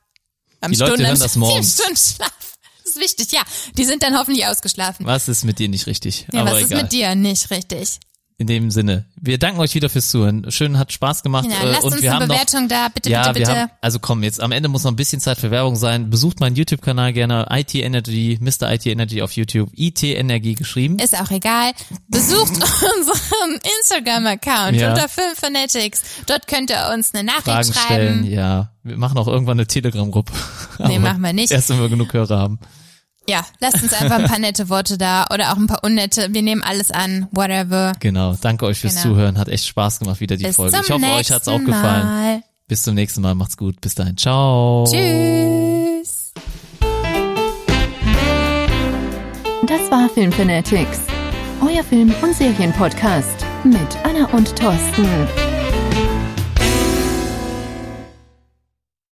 Am Die Leute Stunden hören am das morgens. Sieben Stunden Schlaf. <laughs> Das ist wichtig, ja. Die sind dann hoffentlich ausgeschlafen. Was ist mit dir nicht richtig? Ja, Aber was ist egal. mit dir nicht richtig? In dem Sinne. Wir danken euch wieder fürs Zuhören. Schön, hat Spaß gemacht. Ja, äh, lasst und uns wir eine haben noch, Bewertung da, bitte, ja, bitte, bitte. haben, also komm, jetzt am Ende muss noch ein bisschen Zeit für Werbung sein. Besucht meinen YouTube-Kanal gerne, IT Energy, Mr. IT Energy auf YouTube, IT Energie geschrieben. ist auch egal. Besucht <laughs> unseren Instagram-Account Ja. unter Filmfanatics. Dort könnt ihr uns eine Nachricht Fragen schreiben. stellen, ja. Wir machen auch irgendwann eine Telegram-Gruppe. Nee, <laughs> machen wir nicht. Erst wenn wir genug Hörer haben. Ja, lasst uns einfach ein paar nette Worte da oder auch ein paar unnette. Wir nehmen alles an, whatever. Genau, danke euch fürs genau. Zuhören. Hat echt Spaß gemacht, wieder die Bis Folge. Ich hoffe, euch hat es auch gefallen. Mal. Bis zum nächsten Mal. Macht's gut. Bis dahin. Ciao. Tschüss. Das war Film Fanatics. euer Film- und Serienpodcast mit Anna und Thorsten.